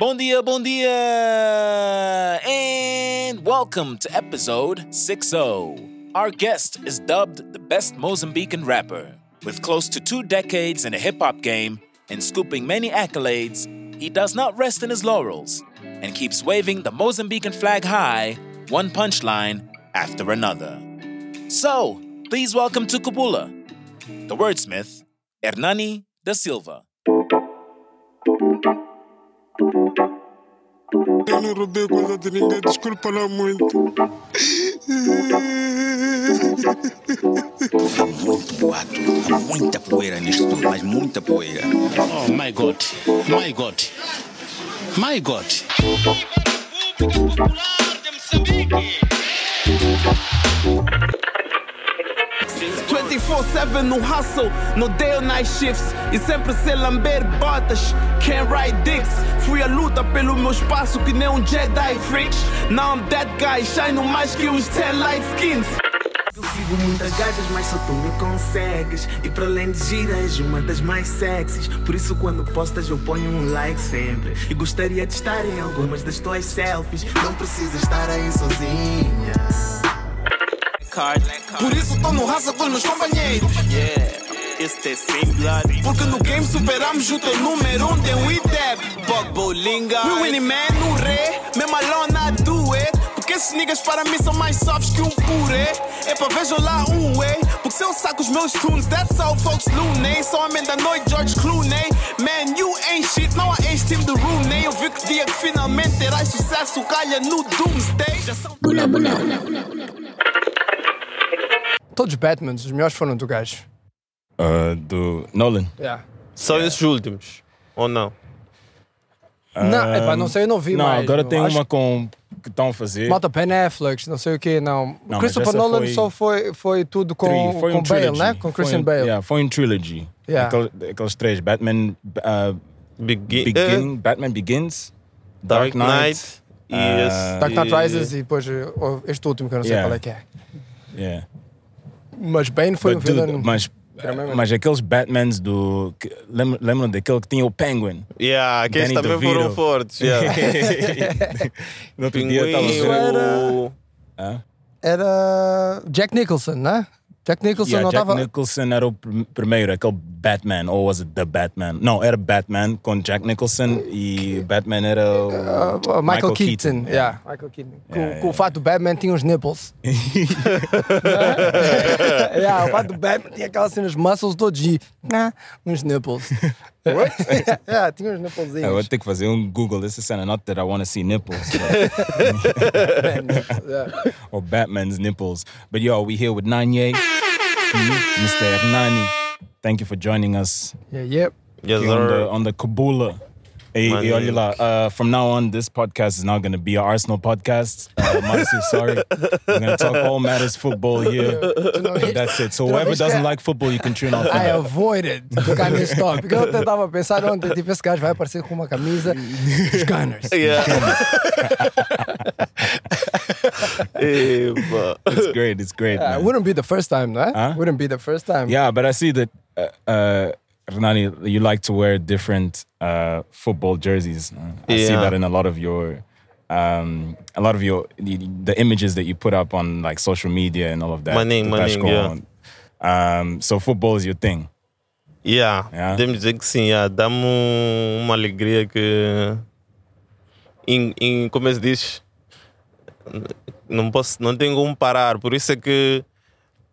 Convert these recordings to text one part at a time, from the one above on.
Bon dia, bon dia! And welcome to episode 60. Our guest is dubbed the best Mozambican rapper. With close to two decades in the hip hop game and scooping many accolades, he does not rest in his laurels and keeps waving the Mozambican flag high, one punchline after another. So, please welcome to Kubula, the wordsmith, Hernani da Silva. Eu não roubei coisa de ninguém, desculpa lá muito. Há muito boato, há muita poeira nisto tudo, mas muita poeira. Oh my God, my God, my God. 24-7 no hustle, no day or night shifts E sempre sem lamber botas, can't ride dicks Fui à luta pelo meu espaço que nem um Jedi freaks Now I'm that guy, shine mais que uns 10 light skins Eu sigo muitas gajas, mas só tu me consegues. E para além de gira, és uma das mais sexys. Por isso, quando postas, eu ponho um like sempre. E gostaria de estar em algumas das tuas selfies. Não precisa estar aí sozinha. Por isso tô no raça com meus companheiros. Este é sem blood. Porque no game superamos o teu número um de um IDEB Bogbo Linga. We winning man, no re, mesmo alone I do it Porque esses niggas para mim são mais softs que um purê. É pra vejam lá um way Porque se eu saco os meus tunes, that's how folks looney. Sou homem da noite, George Clooney. Man, you ain't shit, não há ex-team do Rooney. Eu vi que dia que finalmente terás sucesso Calha no Doomsday. Já são Todos os Batmans, os melhores foram do gajo. Uh, do Nolan. Yeah. Só esses últimos, ou não? Não, epá, não sei, eu não vi Não, mais. agora tem acho uma com que estão a fazer. Malta Ben Affleck, não sei o quê, não. Não, Christopher Nolan foi- só foi, foi tudo com, Three, foi com um Bale, trilogy. né? Com Foi Christian um- Bale. Yeah, foi um trilogy. Yeah. Aquele- aqueles três: Batman, uh, Begin, Begin, Batman Begins, Dark Knight e uh, esse- Dark Knight e- Rises e depois eh, este último que eu não sei Yeah. qual é que é. Yeah. Mas Bane foi But, um dude, vilão. mas, Era mas aqueles Batmans do. que- lembra- Lembram daquele que tinha o Penguin? Yeah, aqueles Danny também DeVito. foram fortes. Yeah. no outro dia estava Pinguim, o... Hã? Era Jack Nicholson, né? Jack Nicholson Yeah, não Jack estava. Nicholson era o pr- primeiro, aquele Batman, ou was it The Batman? Não, era Batman com Jack Nicholson e Batman era o Uh, Michael, Keaton, yeah. Michael Keaton. Com, Yeah, com o fato do Batman tinha uns nipples. yeah, o fato do Batman tinha aquelas cenas muscles todos e ah, uns nipples. What? yeah, tinha uns Eu vou nipplezinhos. ter que fazer um Google dessa cena. Not that I want to see nipples. but- Yeah. or Batman's nipples. But yo, we here with Nanye, Mr. Hernani. Thank you for joining us Yeah, yep. Yes, on the sir. on the Kabula. Hey, My hey, olha lá, uh, from now on, this podcast is now going to be an Arsenal podcast. Uh, Marcio, sorry. We're going to talk all matters football here. That's it. So whoever doesn't like football, you can tune off. I now. avoided tocar nesse tópico. Eu tentava pensar ontem, tipo, esse gajo vai aparecer com uma camisa dos Gunners. Yeah. Epa. It's great. It's great. Yeah, man. it wouldn't be the first time, né? Huh? Wouldn't be the first time. Yeah, but I see that, uh, uh, Renani, you like to wear different uh, football jerseys. Uh, I see that in a lot of your, um, a lot of your the, the images that you put up on like social media and all of that. Maninho, que estás maninho, com. Um, so football is your thing. Yeah, Yeah? podemos dizer que sim, yeah. dá-me um- uma alegria que, em, em, como se diz, não, posso, não tenho como parar, por isso é que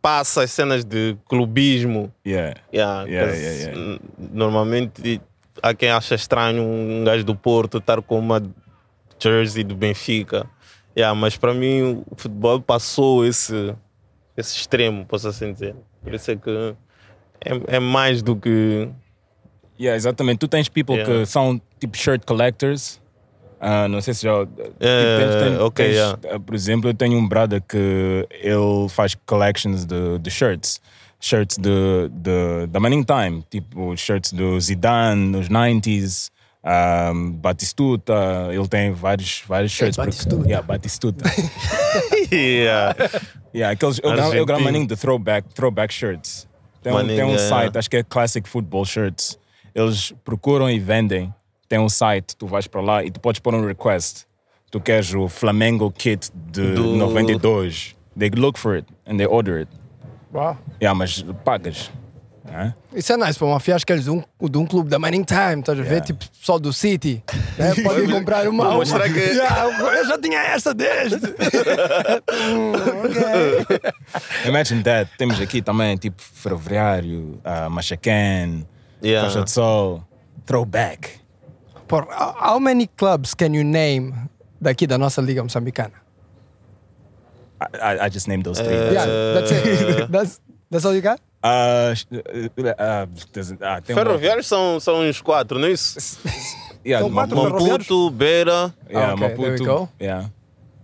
passa as cenas de clubismo. Yeah. Yeah, Yeah, Normalmente há quem acha estranho um gajo do Porto estar com uma jersey do Benfica. Yeah, mas para mim o futebol passou esse, esse extremo, posso assim dizer. Por isso é que é, é mais do que. Yeah, exatamente. Tu tens people que são tipo shirt collectors. Ah, não sei se já. tipo, Eh, ok, tens, yeah. ah, Por exemplo, eu tenho um brother que ele faz collections de, de shirts. Shirts de, de, da Manning Time. Tipo, shirts do Zidane, nos 90s. Um, Batistuta, ele tem vários, vários shirts. porque- Batistuta? Yeah, Batistuta. yeah. yeah, aqueles, eu, gravo maninho de throwback, throwback shirts. Tem um, Maninho, tem um é. site, acho que é Classic Football Shirts. Eles procuram e vendem tem um site, tu vais para lá e tu podes pôr um request. Tu queres o Flamengo kit de Do- 92. They look for it and they order it. Uau. Yeah, mas pagas. né? Isso é nice para uma fiasca de um, de um clube da Manning Time, estás a ver? Tipo, pessoal do City. Né? Podem comprar uma. Vou mostrar que- Yeah, eu já tinha esta desde. Hum, ok. Imagine that. Temos aqui também, tipo, Ferroviário, uh, Machacan, Yeah. Costa de Sol, Throwback. Por, how many clubs can you name daqui da nossa liga moçambicana? I, I, I just named those three. Uh, Yeah, that's it. That's, that's all you got? Uh, uh, uh, ah, Ferroviários são, são uns quatro, não é isso? Yeah, São quatro? Maputo, Beira, Yeah, Okay, there we Maputo. go. Yeah.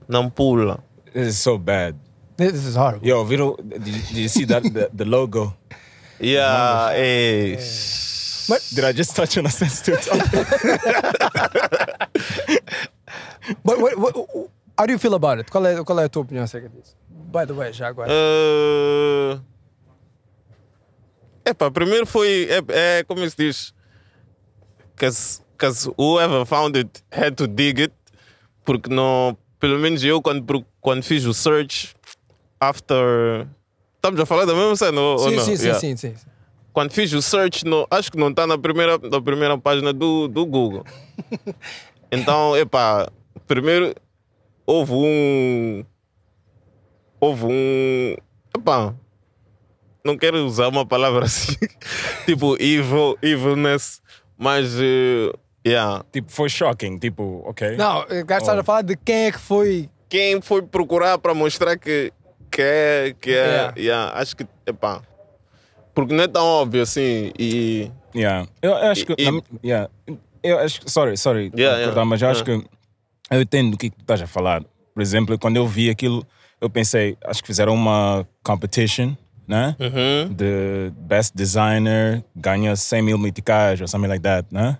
Nampula. This is so bad. This is horrible. Yo, Vito, did, you- did you see that the, the logo? Yeah, é. Did I just touch on a sensitive topic? But what, what, how do you feel about it? Qual é, qual é a tua opinião acerca disso? By the way, já agora. Uh... Epá, primeiro foi. É, é como se diz. Because whoever found it had to dig it. Porque não. Pelo menos eu, quando, quando fiz o search, after. Estamos a falar da mesma cena ou, ou sim, não? sim, sim, Yeah. sim, sim, sim. Quando fiz o search, não, acho que não está na primeira, na primeira página do, do Google. então, epá, primeiro houve um. Houve um. Epá, não quero usar uma palavra assim, tipo evil, evilness, mas. eh, yeah. tipo, foi shocking. Tipo, ok. Não, o gajo está a falar de quem é que foi. Quem foi procurar para mostrar que, que é. Que é Yeah. yeah, acho que. Epá, porque não é tão óbvio assim. E. Yeah. Eu, eu acho que. E- na yeah. Eu acho. Sorry, sorry. Yeah, cortar, yeah. Mas eu acho Yeah. que. Eu entendo o que tu estás a falar. Por exemplo, quando eu vi aquilo, eu pensei, acho que fizeram uma competition, né? Uhum. The best designer ganha 100 mil meticais or something like that, né?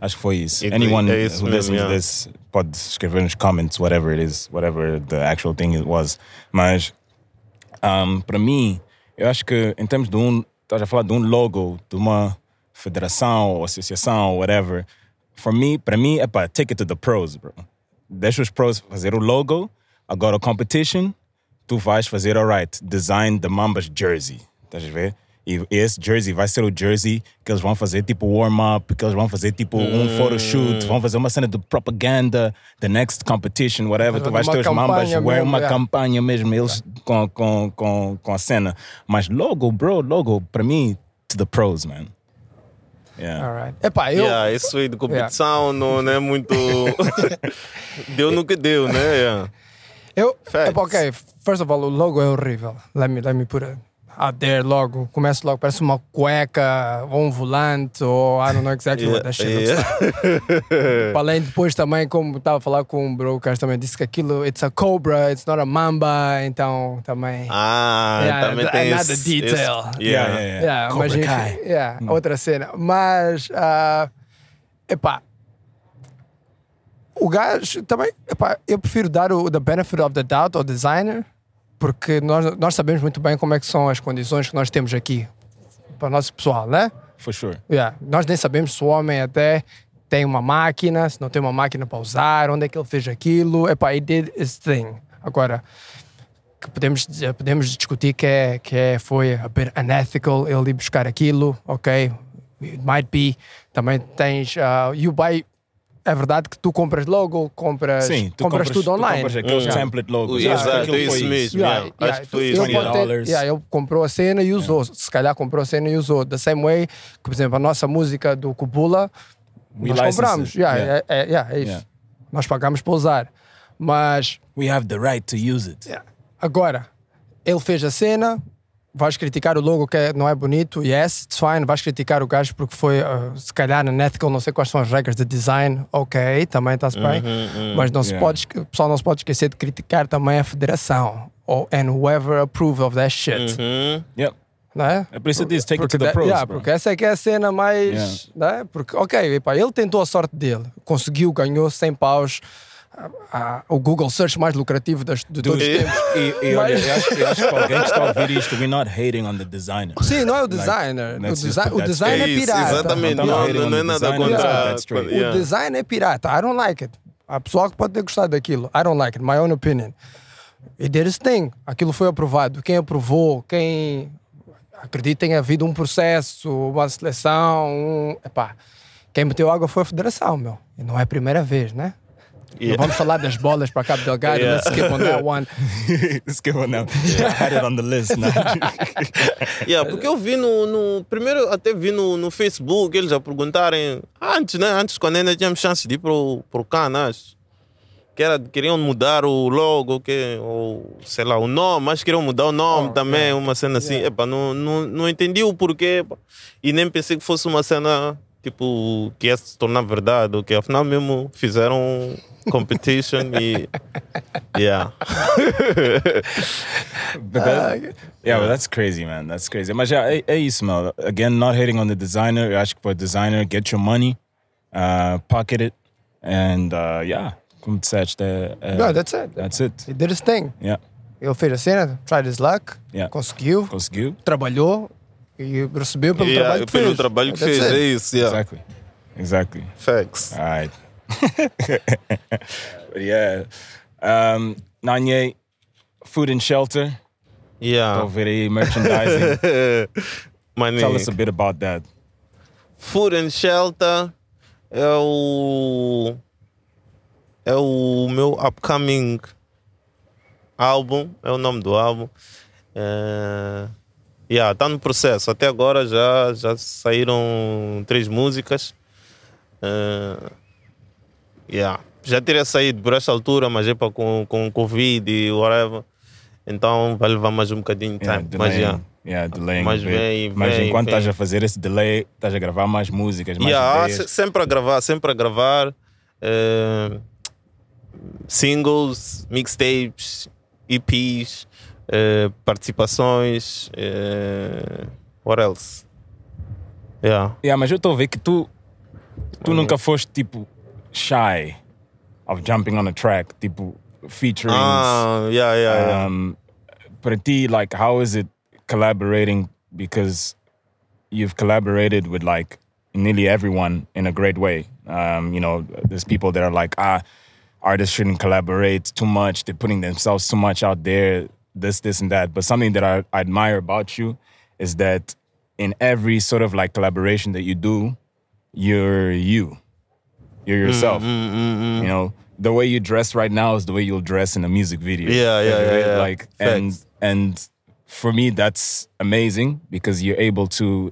Acho que foi isso. E- Anyone é isso who listens to yeah. this pode escrever nos comments, whatever it is, whatever the actual thing it was. Mas um, para mim, eu acho que em termos de um, estás a falar de um logo, de uma federação ou associação, whatever. For me, para mim, é para take it to the pros, bro. Deixa os pros fazer o logo, agora o competition, tu vais fazer, alright, design the Mambas jersey, estás a ver? E esse jersey vai ser o jersey que eles vão fazer tipo warm-up, que eles vão fazer tipo um photoshoot, vão fazer uma cena de propaganda, the next competition, whatever. Tu Vai vais ter os Mambas, wear uma yeah. campanha mesmo, eles com, com, com, com a cena. Mas logo, bro, logo, para mim, to the pros, man. Yeah. Alright. Epá, eu. Yeah, isso aí de competição não, não é muito. deu no que deu, né? Yeah. Eu, Facts. epá, ok, first of all, o logo é horrível. Let me, let me put it out there logo. Começa logo, parece uma cueca ou um volante ou I don't know exactly what that shit looks like. Para Além depois também, como estava a falar com um bro, o cara também disse que aquilo, it's a cobra, it's not a mamba, então também... Ah, Yeah, também tem another esse, detail. Esse, Yeah, yeah. yeah, Yeah, Cobra mas enfim, yeah, outra cena. Mas, ah, epá, o gajo também, epá, eu prefiro dar o the benefit of the doubt ao designer, porque nós, nós sabemos muito bem como é que são as condições que nós temos aqui para o nosso pessoal, né? For sure. Yeah. Nós nem sabemos se o homem até tem uma máquina, se não tem uma máquina para usar, onde é que ele fez aquilo. Epá, he did his thing. Agora, que podemos, podemos discutir que, é, que é, foi a bit unethical ele ir buscar aquilo, ok? It might be. Também tens. Uh, you buy. É verdade que tu compras logo, compras, Sim, tu compras, tudo online. Tu compras aqueles Yeah. templete logos. Exato, Acho que aquilo isso mesmo. Yeah, Yeah, yeah, Acho que foi ele isso. $20. yeah, ele comprou a cena e usou. Se calhar comprou a cena e usou. The same way que, por exemplo, a nossa música do Kubula, We nós compramos. Yeah, Yeah. É, é- yeah, é isso. Yeah. Nós pagamos para usar. Mas We have the right to use it. agora, ele fez a cena, vais criticar o logo que é- não é bonito, yes, it's fine. Vais criticar o gajo porque foi, uh, se calhar, unethical, não sei quais são as regras de design, ok, também está-se bem. Mas não se Yeah. pode, esque- o pessoal não se pode esquecer de criticar também a federação. Ou, and whoever approve of that shit. Uhum. Yep. Não é? É por isso que diz, take it to the pros, yeah, porque essa é que é a cena mais. Né? Porque, ok, epá, ele tentou a sorte dele, conseguiu, ganhou 100 paus a- o Google Search mais lucrativo das, de todos os tempos. e, e olha, eu acho, eu acho que alguém que está a ouvir isto, we're not hating on the designer. Sim, não é o Like, designer. let's o, desi- o design é straight. pirata. exatamente. Não Não, não, é nada contra. straight. O Yeah. design é pirata. I don't like it. Há pessoal que pode ter gostado daquilo. I don't like it. My own opinion. Did its thing. Aquilo foi aprovado. Quem aprovou, quem acredita tenha havido um processo, uma seleção. Um... Epá, quem meteu água foi a federação, meu. E não é a primeira vez, né? Yeah. Vamos falar das bolas para Cabo Delgado. Yeah. Let's skip on that one. Let's go now. I had it on the list now. Yeah, porque eu vi no, no- Primeiro até vi no, no Facebook eles a perguntarem. Antes, né? Antes, quando ainda tínhamos chance de ir pro, pro Canas. Que era, queriam mudar o logo, que, ou sei lá, o nome, mas queriam mudar o nome Oh, também, yeah. uma cena assim. Epa, não, não, não entendi o porquê. epa. E nem pensei que fosse uma cena tipo que ia se tornar verdade, ou que afinal mesmo fizeram competition e. Yeah. But that, yeah, but that's crazy, man. That's crazy. Mas yeah, é, é isso, mano. Again, not hating on the designer. Eu acho que para designer, get your money, uh, pocket it, and uh, yeah, como disseste, é, é, No, that's it. that's it. It did its thing. Yeah, Ele fez a cena, tried his luck, Yeah. conseguiu, conseguiu. trabalhou e recebeu pelo Yeah, trabalho que pelo fez. trabalho que That's fez, it. é isso. Yeah. Exactly, exactly. Facts. All right. But yeah, um, Nanye, food and shelter. Yeah. Over aí, merchandising. Maninho. Tell us a bit about that. Food and Shelter é o. É o meu upcoming álbum, é o nome do álbum. É, yeah, tá no processo. Até agora já, já saíram três músicas. É, yeah. Já teria saído por esta altura, mas é para com, com Covid e whatever. Então vai levar mais um bocadinho de Yeah, tempo. Mas yeah. Yeah, delaying. Mas vem, Mas vem, enquanto vem. estás a fazer esse delay, estás a gravar mais músicas, mais Yeah, ideias. se- sempre a gravar, sempre a gravar. eh, singles, mixtapes, EPs, eh, participações. eh, what else? Yeah. Yeah, mas eu estou a ver que tu, tu nunca foste tipo shy of jumping on a track, tipo featuring. Ah, yeah, yeah, yeah. Um, para ti, like, how is it collaborating? Because you've collaborated with like nearly everyone in a great way. Um, you know, there's people that are like, ah, artists shouldn't collaborate too much. They're putting themselves too much out there. This, this, and that. But something that I, I admire about you is that in every sort of like collaboration that you do, you're you. You're mm, yourself. Mm, mm, mm, You know, the way you dress right now is the way you'll dress in a music video. Yeah, yeah, yeah, yeah. Like and Facts. and for me that's amazing because you're able to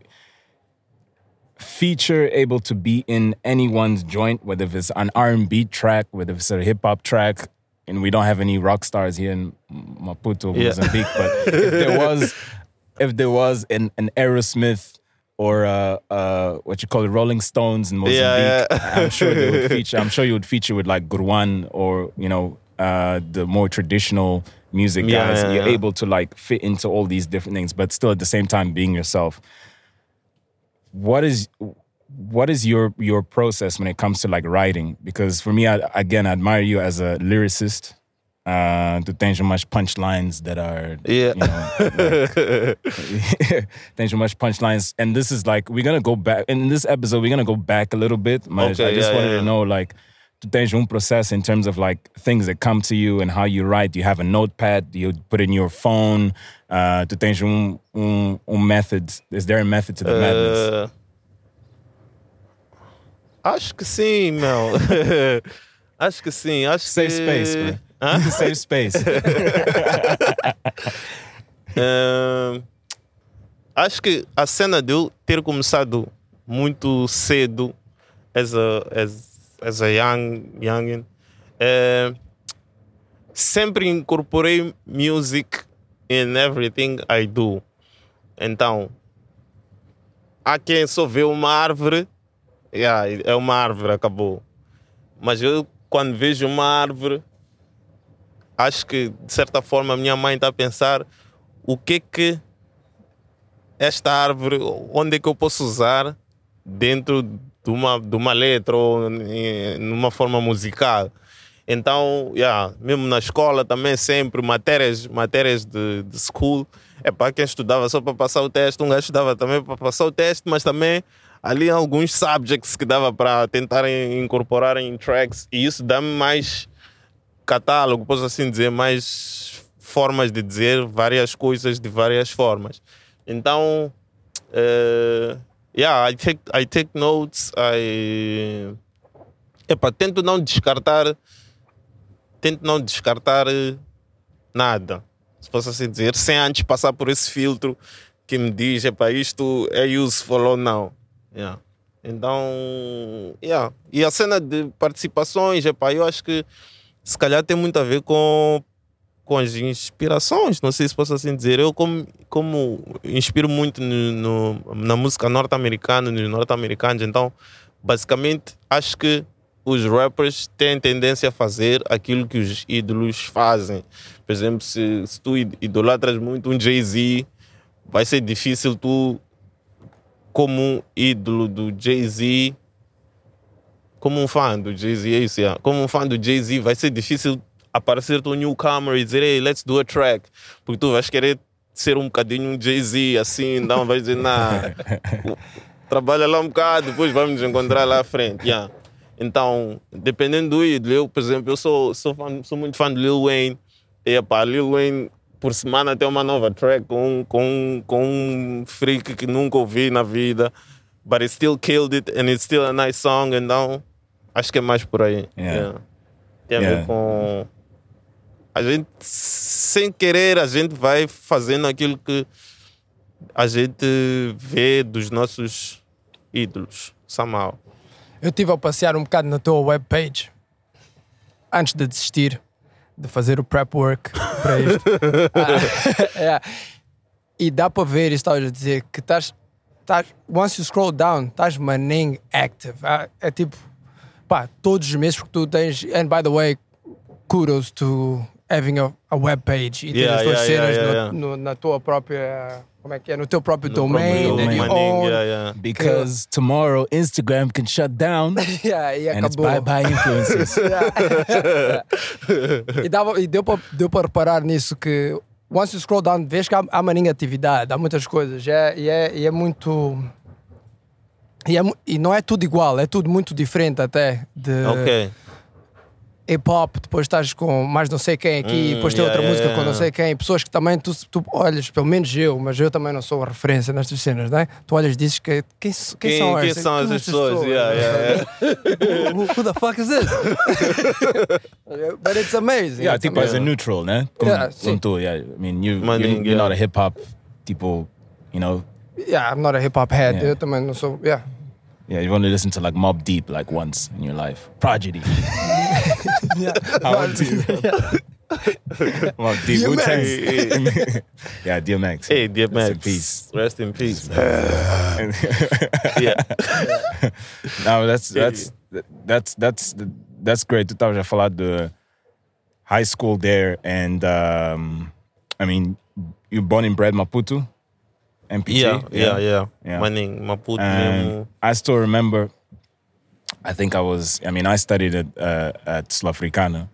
feature, able to be in anyone's joint, whether it's an R and B track, whether it's a hip hop track. And we don't have any rock stars here in Maputo, Yeah. Mozambique. But if there was, if there was an, an Aerosmith or uh, uh, what you call it, Rolling Stones in Mozambique, Yeah, yeah. I'm sure they would feature. I'm sure you would feature with like Gurwan or you know uh, the more traditional music Yeah, guys. yeah, You're able to like fit into all these different things, but still at the same time being yourself. What is what is your your process when it comes to like writing? Because for me, I, again, I admire you as a lyricist. Uh, tu tens umas punchlines that are, Yeah. you know, like, tens umas punchlines, and this is like we're gonna go back in this episode. We're gonna go back a little bit. Mas Okay, I just yeah, wanted yeah, to know like tens um process in terms of like things that come to you and how you write. Do you have a notepad? Do you put in your phone? Uh, tu tens um, um, um method? Is there a method to the madness? Eh, acho que sim, meu. acho que sim. Acho Save que... space, man. Hã? Save space. Eh, acho que a cena de eu ter começado muito cedo as a, as, as a young, youngin, eh, sempre incorporei music in everything I do. Então, há quem só vê uma árvore, yeah, é uma árvore, acabou. Mas eu, quando vejo uma árvore, acho que, de certa forma, a minha mãe está a pensar o que que esta árvore, onde é que eu posso usar dentro de uma, de uma letra ou numa forma musical. Então, yeah, mesmo na escola também sempre, matérias, matérias de, de school, é para quem estudava só para passar o teste, um gajo estudava também para passar o teste, mas também ali alguns subjects que dava para tentarem incorporar em tracks e isso dá-me mais catálogo, posso assim dizer, mais formas de dizer várias coisas de várias formas. Então, uh, yeah, I take, I take notes, I... Epa, tento não descartar, tento não descartar nada, se posso assim dizer, sem antes passar por esse filtro que me diz, epa, isto é useful ou não. Yeah. Então, yeah. e a cena de participações, epa, eu acho que se calhar tem muito a ver com, com as inspirações, não sei se posso assim dizer. Eu, como, como inspiro muito no, no na música norte-americana, nos norte-americanos, então, basicamente, acho que os rappers têm tendência a fazer aquilo que os ídolos fazem. Por exemplo, se, se tu idolatras muito um Jay-Z, vai ser difícil tu, como ídolo do Jay-Z, como um fã do Jay-Z, é isso, yeah. como um fã do Jay-Z, vai ser difícil aparecer tu newcomer e dizer, hey, let's do a track, porque tu vais querer ser um bocadinho um Jay-Z, assim, então vais dizer, nah, trabalha lá um bocado, depois vamos nos encontrar lá à frente, yeah. Então, dependendo do ídolo, eu, por exemplo, eu sou, sou, fã, sou muito fã de Lil Wayne, e pá, Lil Wayne, por semana tem uma nova track com, com, com um freak que nunca ouvi na vida, but it still killed it and it's still a nice song, então acho que é mais por aí. Yeah. Yeah. Tem a Yeah. ver com. A gente, sem querer, a gente vai fazendo aquilo que a gente vê dos nossos ídolos, somehow. Eu estive a passear um bocado na tua webpage antes de desistir de fazer o prep work para isto. Ah, é. E dá para ver, isso estavas a dizer, que estás, estás. Once you scroll down, estás maning active. Ah, É tipo, pá, todos os meses porque tu tens. And by the way, kudos to having a, a webpage e ter Yeah, as tuas yeah, cenas yeah, no- yeah. no- na tua própria. Como é que é? No teu próprio No domain. próprio domain, own. yeah, yeah. Because tomorrow Instagram can shut down Yeah, e and it's acabou. bye bye influencers. e, dava, e deu para deu para reparar nisso que once you scroll down, vês que há, há maninha atividade, há muitas coisas, é, e, é, e é muito. E, é e não é tudo igual, é tudo muito diferente até. De Ok. Hip hop, depois estás com mais não sei quem aqui, Hum, depois tem yeah, outra música yeah, com não yeah. sei quem, pessoas que também tu, tu olhas, pelo menos eu, mas eu também não sou a referência nestas cenas, não é? Tu olhas e dizes que quem, quem, Quem, são quem são essas pessoas? Yeah, yeah, yeah. who, who the fuck is this? But it's amazing. yeah, it's tipo as a neutral, né? Como, Yeah, como sim. tu, yeah. I mean, you, Money, you're, you're yeah. not a hip hop, tipo, you know, Yeah, I'm not a hip hop head. Yeah. Eu também não sou. Yeah. yeah, you've only listened to like Mob Deep like once in your life. Prodigy. yeah. I want to. Mob Deep. Wu Tang. DMX. yeah, DMX. Hey, DMX. Rest in peace. Rest in peace. yeah. no, that's that's that's that's that's great. Tu estavas a falar de high school there, and um, I mean, you born and bred Maputo, MPT. Yeah, yeah, yeah. Yeah. Maninho, Maputo And. I still remember. I think I was. I mean, I studied at uh, at Sul-Africana,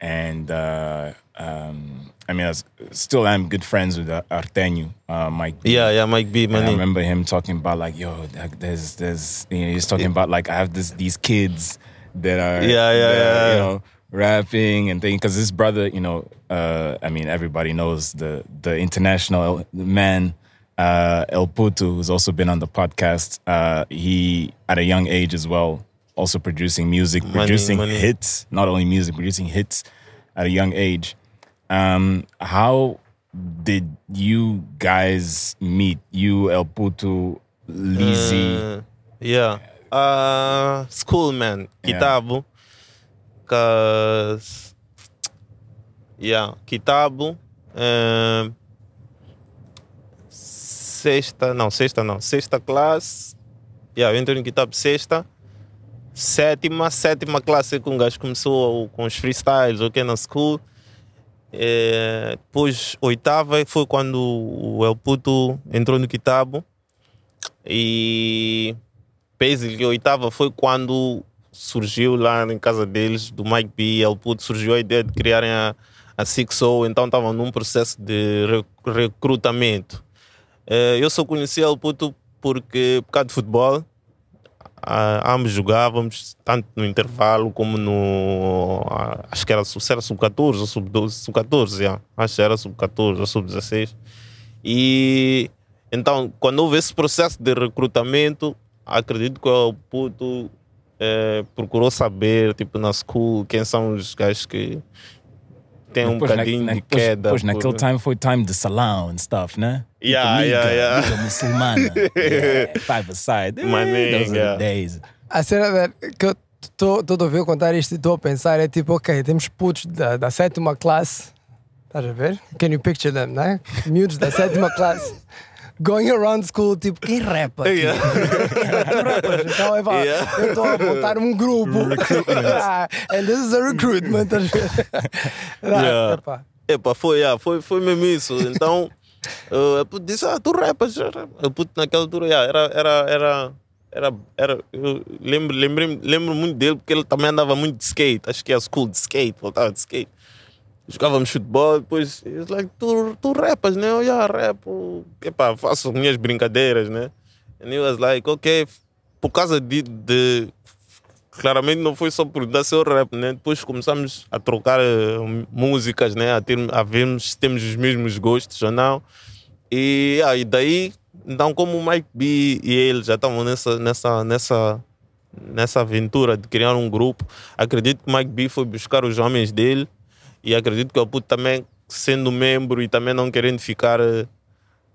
and uh, um, I mean, I was, still am good friends with uh, Artenio, uh, Mike. B. Yeah, yeah, Mike B, And I remember him talking about like, yo, there's, there's, you know, he's talking about like, I have this, these kids that are, Yeah, yeah, that yeah, you know, rapping and things. Because his brother, you know, uh, I mean, everybody knows the the international man, uh, El Putu, who's also been on the podcast. Uh, he at a young age as well, also producing music, Money, producing money. hits, not only music, producing hits at a young age. Um, how did you guys meet? You, El Putu, Lizzy. Uh, yeah. Uh, school man, Yeah. Cause yeah, Kitabu. Um, sexta, não, sexta não, sexta classe. Yeah, eu entrei no Kitabo sexta. Sétima, sétima classe que um gajo começou com os freestyles, ok, na school. Eh, depois, oitava foi quando o El Puto entrou no Kitabo. E basically, oitava foi quando surgiu lá em casa deles, do Mike B, El Puto, surgiu a ideia de criarem a, a Six O, então estavam num processo de re- recrutamento. Eh, eu só conheci El Puto porque, por causa de futebol, ah, ambos jogávamos, tanto no intervalo como no. Acho que era, era sub-14 ou sub-12, sub-14, yeah. acho que era sub-14 ou sub-16. E então, quando houve esse processo de recrutamento, acredito que o puto eh, procurou saber, tipo, na school, quem são os gajos que têm um Depois, na- bocadinho na- de depois- queda. Depois, por- naquele time foi time de salão and stuff, né? Yeah, Tipo, yeah, liga, yeah. liga muçulmana. yeah, five aside. My Eh, those the days. A cena que eu estou a ouvir contar isto e estou a pensar é tipo, ok, temos putos da, da sétima classe, estás a ver? Can you picture them, né? Miúdos da sétima classe. Going around school, tipo, quem rapa? aqui? Yeah. tu rapas, então é pá, Yeah. eu estou a montar um grupo. Ah, And this is a recruitment. a? Ah, Yeah. epá. Epa, foi, yeah, foi, foi mesmo isso. Então, uh, eu disse, ah, tu rapas. Eu puto, naquela altura, yeah, era, era, era, era, era, eu lembro, lembrei, lembro muito dele porque ele também andava muito de skate. Acho que ia school de skate, voltava de skate. Jogávamos futebol, depois, he's like, tu, tu rapas, né? Eu, yeah, rapo. Epa, faço minhas brincadeiras, né? And he was like, ok, por causa de, de claramente não foi só por dar seu rap, né? Depois começamos a trocar eh, músicas, né? A, ter, a vermos se temos os mesmos gostos ou não. E aí daí, então como o Mike B e ele já estavam nessa, nessa, nessa, nessa aventura de criar um grupo, acredito que o Mike B foi buscar os homens dele e acredito que o Puto também, sendo membro e também não querendo ficar eh,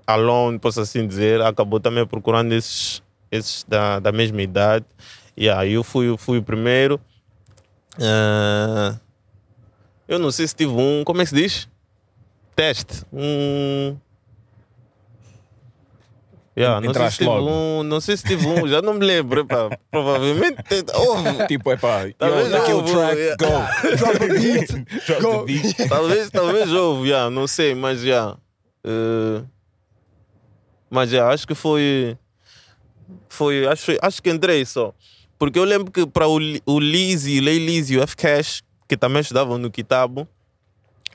alone, posso assim dizer, acabou também procurando esses, esses da, da mesma idade. E aí eu fui, fui o primeiro. Ah, eu não sei se tive um, como é que se diz? Teste. Um. Yeah, não, sei se logo. um, não sei se tive um, já não me lembro. epá. Provavelmente te- houve. Tipo, epá, Talvez yo, daquele houve, track, yeah. go. Drop a beat. Drop Go. the beat. talvez, talvez houve, yeah, não sei, mas já. eh, mas já, acho que foi. Foi, acho, acho que entrei só. Porque eu lembro que para o, o Lizzy, o Lei Lizzy e o F-Cash, que também estudavam no Kitabo,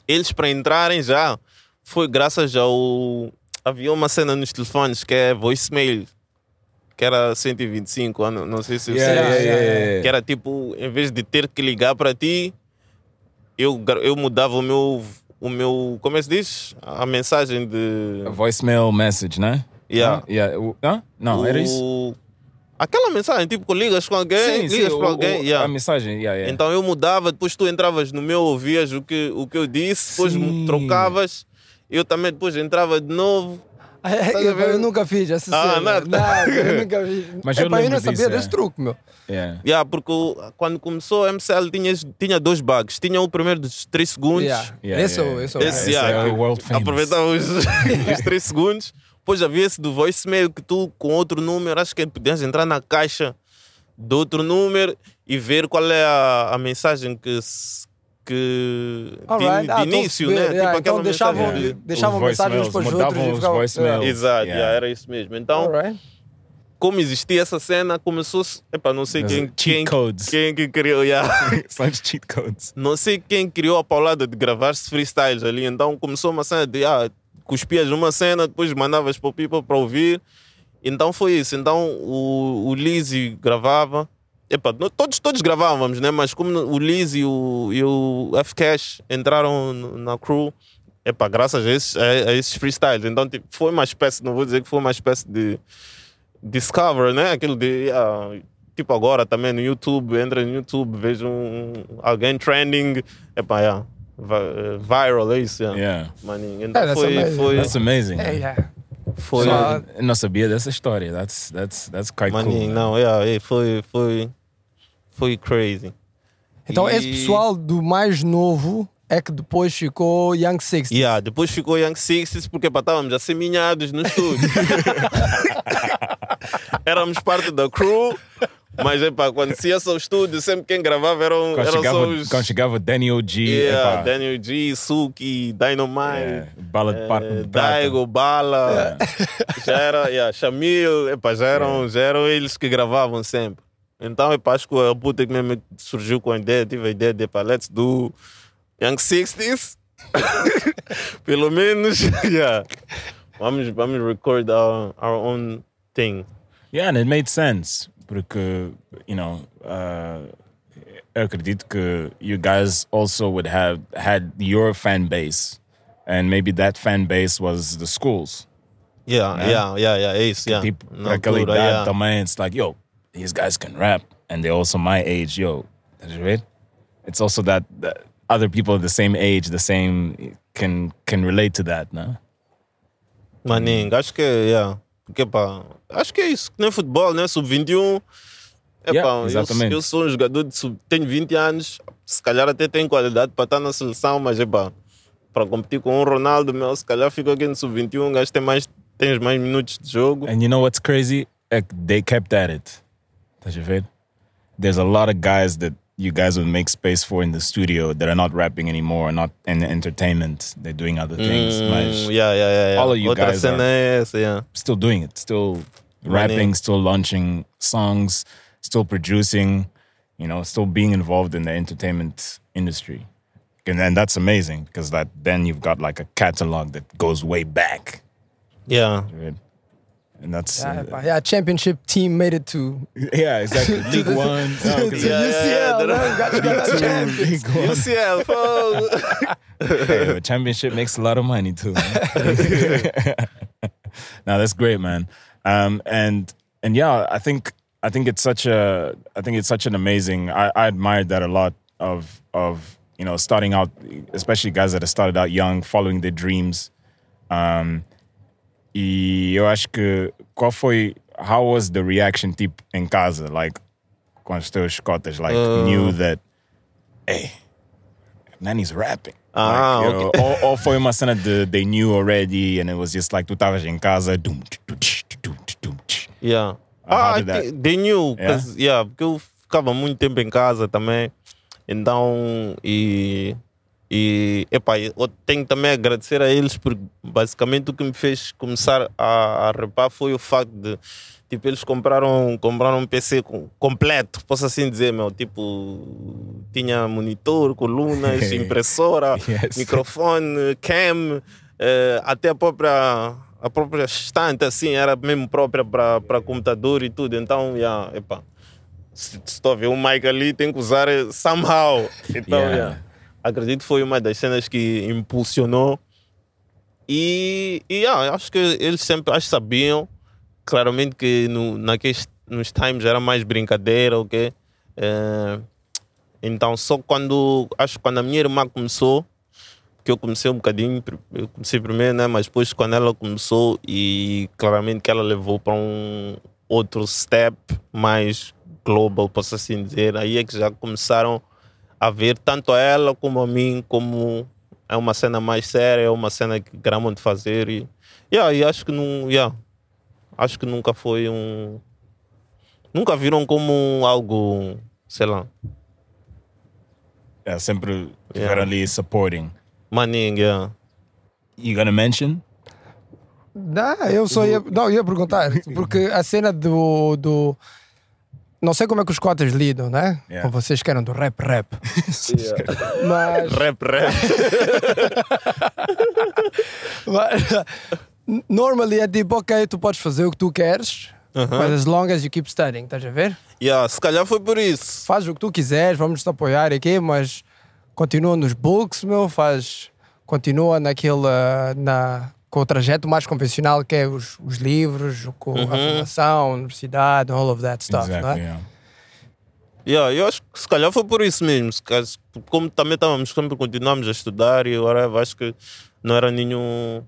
eles para entrarem já, foi graças ao. Havia uma cena nos telefones que é voicemail, que era 125, eu não, não sei se você Yeah, yeah, yeah, yeah. que era tipo, em vez de ter que ligar para ti, eu, eu mudava o meu, o meu, como é que se diz? A mensagem de... A voicemail message, né? Yeah. Ah, yeah. o-? Não, era isso? o- Aquela mensagem, tipo, ligas com alguém, ligas o- para o- alguém. yeah. A mensagem, yeah, yeah. Então eu mudava, depois tu entravas no meu, ouvias o que, o que eu disse, depois Sim. trocavas, eu também depois entrava de novo. Estás a Eu, eu nunca fiz essa Ah, cena. nada. Nada, eu nunca fiz. Mas eu Epá, eu não sabia disso, desse é. truque, meu. yeah. Yeah, porque quando começou a MCL tinha, tinha dois bugs. Tinha o primeiro dos 3 segundos. Yeah. Yeah, esse yeah, esse yeah. Esse, Esse yeah, é o world famous. Aproveitava os, os 3 segundos. Depois havia esse do voicemail que tu, com outro número, acho que podias entrar na caixa de outro número e ver qual é a, a mensagem que. se- que de, Alright. de Ah, tô a início, perceber. né? Yeah, tipo então deixavam, de- deixavam Os mensagens para os outros. e os ficavam- voicemails. Yeah. Exato, Yeah. yeah, era isso mesmo. Então, Alright. como existia essa cena, começou-se. Epá, não sei quem, quem, codes. quem que criou. Yeah. São os cheat codes. não sei quem criou a paulada de gravar-se freestyles ali. Então começou uma cena de ah, cuspias numa cena, depois mandavas para o people para ouvir. Então foi isso. Então o, o Lizzy gravava. Epa, todos, todos gravávamos, né? Mas como o Lizzy e o, e o F-Cash entraram na crew, epa, graças a esses, a, a esses freestyles. Então tipo, foi uma espécie, não vou dizer que foi uma espécie de discover, né? Aquilo de. ah, tipo agora também no YouTube, entra no YouTube, vejo um, alguém trending, epá, yeah, vi- viral, é isso. Yeah. Yeah. Maninho. Então É, that's foi, amazing. foi, That's amazing. É, yeah. Foi, Só- Eu não sabia dessa história. That's, that's, that's quite maninho, cool. não, yeah, yeah, foi, foi, foi crazy. Então, E- esse pessoal do mais novo é que depois ficou Young Six. Yeah, depois ficou Young Sixties porque pá, estávamos asseminhados no estúdio. Éramos parte da crew, mas epá, quando se ia ao estúdio, sempre quem gravava eram, Quando eram chegava, só os. quando chegava Danny OG, Yeah, Daniel G, Suki, Dynamite. é, bala de prata. Daigo, Bala, já era, yeah, Shamil, epá, já, eram, já eram eles que gravavam sempre. Então, epá, acho que a puta que mesmo surgiu com a ideia, tive a ideia de, epá, let's do Young 60s. Pelo menos, yeah. Vamos, vamos record our, our own thing. Yeah, and it made sense. Porque, you know, uh, que you guys also would have had your fan base. And maybe that fan base was the schools. Yeah, né? yeah, yeah, yeah, é isso, yeah. Tipo, Na aquela altura, idade yeah. também, it's like, yo, these guys can rap. And they're also my age, yo. Estás a ver? It's also that, that other people the same age, the same, can, can relate to that, no? Maninho, acho que yeah. Porque, pá, acho que é isso, que nem futebol, né? Sub-21. É, Yeah, pá, eu, exatamente. eu sou um jogador de sub, tenho 20 anos, se calhar até tenho qualidade para estar na seleção, mas é pá, para competir com um Ronaldo, meu, se calhar fico aqui no sub-21, gajo tem mais, tens mais minutos de jogo. And you know what's crazy? Eh, They kept at it. Estás a ver? There's a lot of guys that you guys would make space for in the studio that are not rapping anymore, not in entertainment. They're doing other things. Mas yeah, yeah, yeah, yeah. all of you guys are yeah. still doing it, still Running. rapping, still launching songs, still producing, you know, still being involved in the entertainment industry. And then that's amazing because that then you've got like a catalog that goes way back. Yeah. right? And that's Yeah, uh, yeah, championship team made it to yeah, exactly. to League the- One. to, no, to 'cause- UCL. né? Got, got Two, champions. League One. UCL, fogo! hey, championship makes a lot of money too. Now that's great, man. Um, and and yeah, I think I think it's such a I think it's such an amazing. I, I admired that a lot of of you know starting out, especially guys that have started out young, following their dreams. Um, e eu acho que qual foi how was the reaction tipo em casa like com os teus cotas like Uh. knew that hey Nanny's rapping Ah, like, okay. ou, ou foi uma cena de they knew already and it was just like tu estavas em casa dum, dum, dum, dum, Yeah. Ah, they knew. Yeah? yeah, porque eu ficava muito tempo em casa também. Então, e. E, epá, eu tenho também a agradecer a eles porque basicamente o que me fez começar a, a rapar foi o facto de, tipo, eles compraram, compraram um PC com- completo, posso assim dizer, meu, tipo, tinha monitor, colunas, impressora, Yes. microfone, cam, eh, até a própria a própria estante assim era mesmo própria para computador e tudo então yeah, epá, se, se estou a ver um mic ali tem que usar eh, somehow então Yeah. yeah, acredito que foi uma das cenas que impulsionou e, e yeah, acho que eles sempre acho sabiam claramente que no, naqueles, nos times era mais brincadeira ok Eh, então só quando acho quando a minha irmã começou que eu comecei um bocadinho, eu comecei primeiro, né? Mas depois quando ela começou e claramente que ela levou para um outro step mais global, posso assim dizer, aí é que já começaram a ver tanto a ela como a mim como é uma cena mais séria, é uma cena que gramam de fazer e, yeah, e acho que não, yeah, acho que nunca foi um nunca viram como algo, sei lá, yeah, sempre Yeah. tiveram ali supporting maninho, yeah. you gonna mention Não, eu só ia, não, ia perguntar, porque a cena do, do. Não sei como é que os cotas lidam, né? Yeah. Com vocês que eram do rap rap. Mas, rap, rap. mas normally é tipo, ok, tu podes fazer o que tu queres, mas as long as you keep studying, estás a ver? Yeah, se calhar foi por isso. Faz o que tu quiseres, vamos te apoiar aqui, mas continua nos books, meu, faz. Continua naquele. Na, com o trajeto mais convencional que é os, os livros, com a formação, a universidade, all of that stuff, não exactly é? yeah. Yeah, eu acho que se calhar foi por isso mesmo. se calhar- Como também estávamos, sempre continuamos a estudar e agora acho que não era nenhum.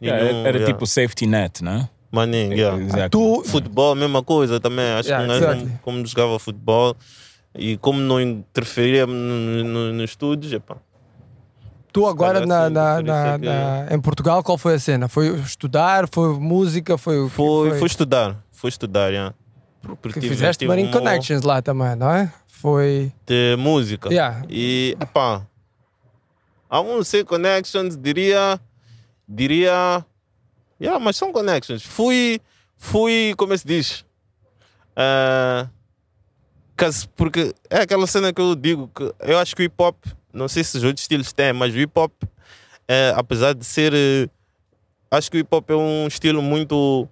Yeah, nenhum era yeah. tipo safety net né Maninho, yeah. exactly Tu, Futebol, mesma coisa também. Acho Yeah, que nós, exactly. como, jogava futebol e como não interferia no, no, nos estudos, epá. Tu agora na, na, na- que- na- em Portugal, qual foi a cena? Foi estudar? Foi música? Foi o que Foi, foi estudar, foi estudar, yeah. Porque fizeste Marine um- Connections lá também, não é? Foi. de música. Yeah. E, epá, I won't say connections, diria, diria, yeah, mas são connections. Fui, fui, como é que se diz? Cause- porque é aquela cena que eu digo que eu acho que o hip hop, não sei se os outros estilos têm, mas o hip hop, é, apesar de ser. eh, acho que o hip hop é um estilo muito.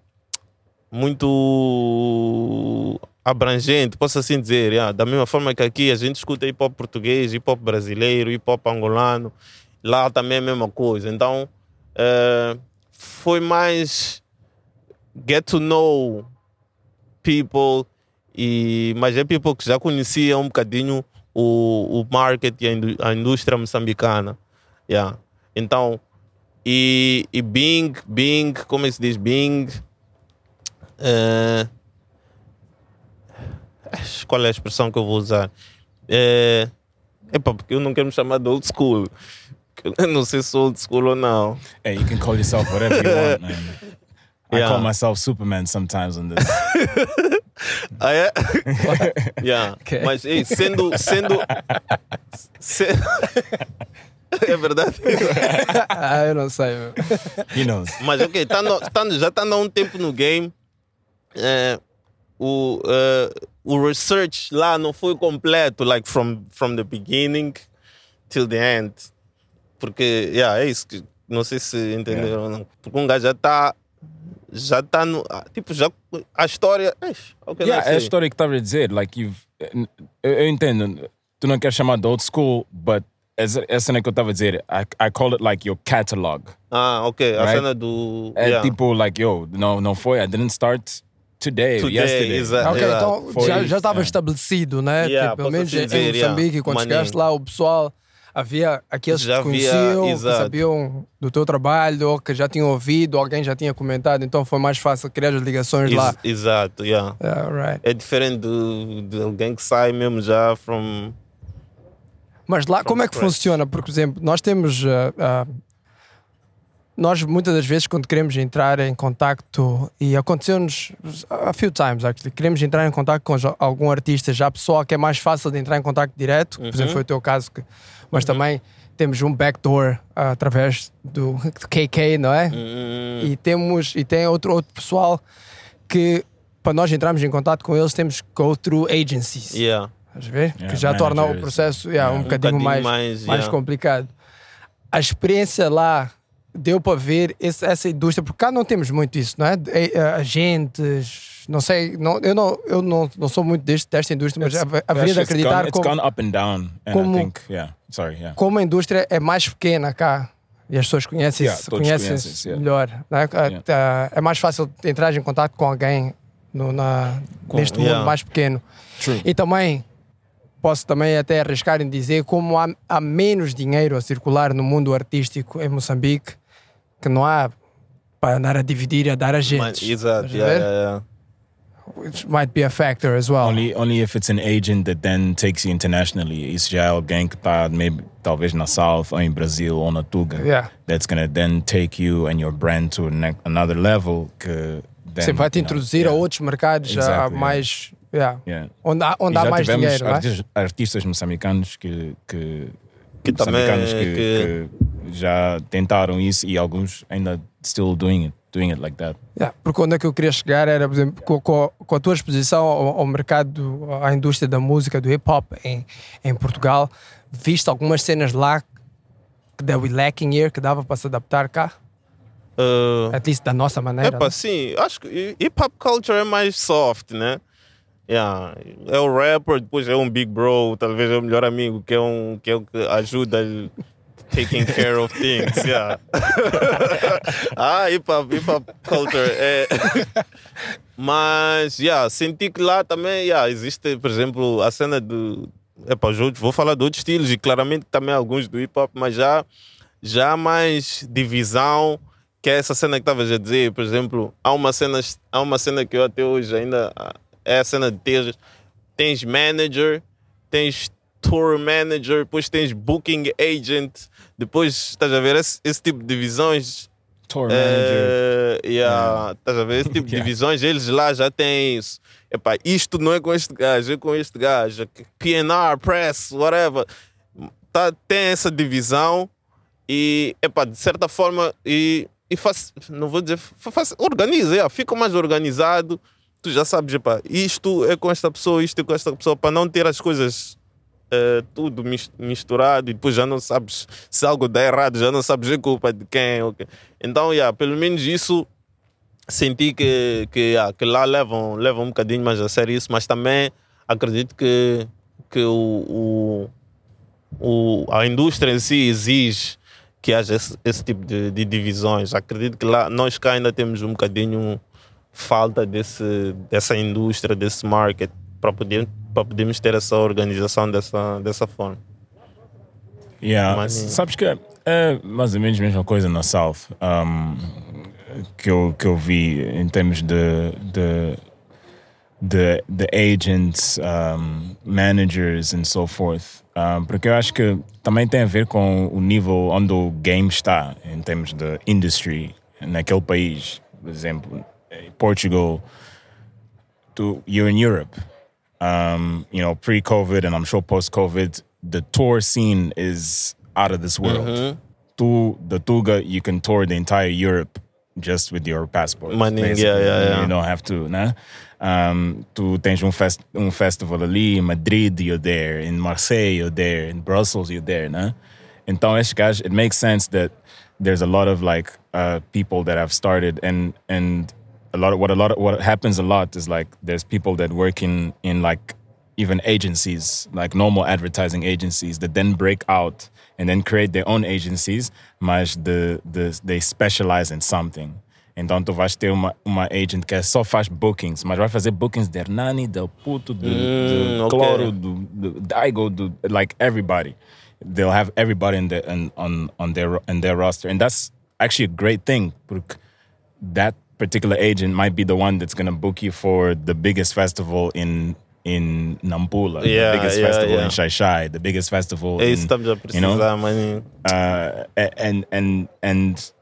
muito abrangente, posso assim dizer. yeah. Da mesma forma que aqui a gente escuta hip hop português, hip hop brasileiro, hip hop angolano, lá também é a mesma coisa. Então eh, foi mais get to know people, e, mas é people que já conhecia um bocadinho o, o market e a, indú- a indústria moçambicana. Yeah. Então, e, e Bing, Bing, como é que se diz? Bing. eh, qual é a expressão que eu vou usar? É, epa, porque eu não quero me chamar de old school. Eu não sei se sou old school ou não. Hey, you can call yourself whatever you want, man. I Yeah. call myself Superman sometimes on this. Ah, é? yeah. Ok. Mas ei, sendo. sendo se- é verdade. ah, eu não sei. meu. He knows. Mas ok, tando, tando, já estando há um tempo no game, é, o, é, o research lá não foi completo, like from, from the beginning till the end. Porque, yeah, é isso que não sei se entenderam ou não. Porque um gajo já está. Já está no. ah, Tipo, já. A história. eish, ok, Yeah, é a história que estava a dizer. Like, you've, eu, eu entendo. Tu não queres chamar de old school, but essa, essa cena que eu estava a dizer, I, I call it like your catalog. Ah, ok. A Right? cena do. É yeah. tipo, like, yo, não, não foi, I didn't start today, Today, yesterday. exa- Ok, Yeah. então Foi- já, já estava yeah. estabelecido, né? Yeah, Tipo, pelo menos assim em Moçambique, yeah. quando chegaste lá, o pessoal havia aqueles Já que havia- conheciam, que exato. sabiam do teu trabalho, ou que já tinham ouvido, alguém já tinha comentado, então foi mais fácil criar as ligações lá. Ex- Exato, yeah. Yeah, right. É diferente do, de alguém que sai mesmo já from. Mas lá, como é que funciona? Porque, por exemplo, nós temos. ah, ah, nós muitas das vezes, quando queremos entrar em contacto, e aconteceu-nos a few times, actually, queremos entrar em contacto com algum artista já pessoal que é mais fácil de entrar em contacto direto, por exemplo, foi o teu caso, que, mas também temos um backdoor ah, através do, do KK, não é? Hum, E temos e tem outro, outro pessoal que para nós entrarmos em contato com eles temos que go through agencies. yeah. Estás a ver? Yeah, que já torna o managers. processo yeah, um, Yeah. Um bocadinho, bocadinho mais, mais, mais complicado. A experiência lá deu para ver esse- essa indústria, porque cá não temos muito isso, não é? Eh, Agentes, não sei, não, eu, não, eu não, não sou muito deste, desta indústria, mas It's- haveria de acreditar gone, como, gone up and down. Como- I think, yeah, sorry, yeah. como a indústria é mais pequena cá e as pessoas conhecem Yeah, conhecem yeah. melhor. não é? Yeah. Ah, É mais fácil entrar em contato com alguém no, na, neste yeah. mundo mais pequeno. True. E também posso também até arriscar em dizer como há, há menos dinheiro a circular no mundo artístico em Moçambique que não há para andar a dividir e a dar a gente. Mas- Exato, yeah. Which might be a factor as well. Only, only if it's an agent that then takes you internationally. Isso já é alguém que está, maybe, talvez na South, ou em Brasil, ou na Tuga. Yeah. That's gonna then take you and your brand to ne- another level que then, Você vai te you know, introduzir yeah. a outros mercados a- a Exactly, yeah. mais. yeah. Yeah. Onde há, onde há mais dinheiro, não é? artistas, artistas moçambicanos que, que, Que também- que- que já tentaram isso e alguns ainda still doing it, doing it like that. Yeah, porque onde é que eu queria chegar era, por exemplo, com, com- com a tua exposição ao, ao mercado, à indústria da música, do hip hop em, em Portugal, viste algumas cenas lá que that we lacking here, que dava para se adaptar cá, Uh, at least da nossa maneira. Epa, né? sim, acho que hip hop culture é mais soft, né? Yeah. É o rapper, depois é um big bro, talvez é o melhor amigo, que é, um, que é o que ajuda taking care of things. Yeah. ah, hip hop, hip hop culture. É. Mas, yeah, senti que lá também yeah, existe, por exemplo, a cena do. Epa, vou falar de outros estilos e claramente também alguns do hip hop, mas já, já mais divisão que é essa cena que estavas a dizer, por exemplo, há uma cena, há uma cena que eu até hoje ainda ah, é a cena de ter tens manager, tens tour manager, depois tens booking agent, depois estás a ver esse, esse tipo de divisões. Tour manager. É, yeah, Estás a ver esse tipo de divisões, eles lá já têm isso. Epá, isto não é com este gajo, é com este gajo. PNR, press, whatever. Tá, tem essa divisão e, epá, de certa forma, e, e faz, não vou dizer, fa- faz, organiza, yeah, fica mais organizado tu já sabes, epá, isto é com esta pessoa, isto é com esta pessoa, para não ter as coisas eh, tudo mis- misturado e depois já não sabes se algo dá errado, já não sabes a culpa de quem. ok. Então, yeah, pelo menos isso senti que, que, yeah, que lá levam, levam um bocadinho mais a sério isso, mas também acredito que, que o, o, o- a indústria em si exige que haja esse, esse tipo de, de divisões. Acredito que lá nós cá ainda temos um bocadinho falta desse, dessa indústria, desse market, para poder, para podermos ter essa organização dessa, dessa forma. Yeah, Mas- sabes que é, mais ou menos a mesma coisa na South um, que, eu, que eu vi em termos de, de, de, agents, um, managers and so forth. Um, porque eu acho que também tem a ver com o nível onde o game está em termos de industry naquele país. Por exemplo, em Portugal, to, you're in Europe. Um, you know, pre-COVID and I'm sure post-COVID, the tour scene is out of this world. Mhm. To the Tuga, you can tour the entire Europe just with your passport. Money, yeah, basically. yeah, yeah. You don't have to, né? Um, tu tens um, fest, um festival ali em Madrid, you're there. In Marseille, you're there. In Brussels, you're there, né? Então, gajos, it makes sense that there's a lot of like uh, people that have started and and a lot of what a lot of what happens a lot is like there's people that work in in like even agencies like normal advertising agencies that then break out and then create their own agencies mas the, the they specialize in something. Então tu vais ter uma, uma agent que só faz bookings mas vai fazer bookings de Hernani, del Puto, do, Mm, do okay. Cloro, do, do Daigo, do like everybody. They'll have everybody in the in, on on their in their roster. And that's actually a great thing porque that particular agent might be the one that's going to book you for the biggest festival in in Nampula, Yeah, the biggest yeah, festival yeah. in Shai Shai, the biggest festival É in isso que estamos a you know, uh, and and and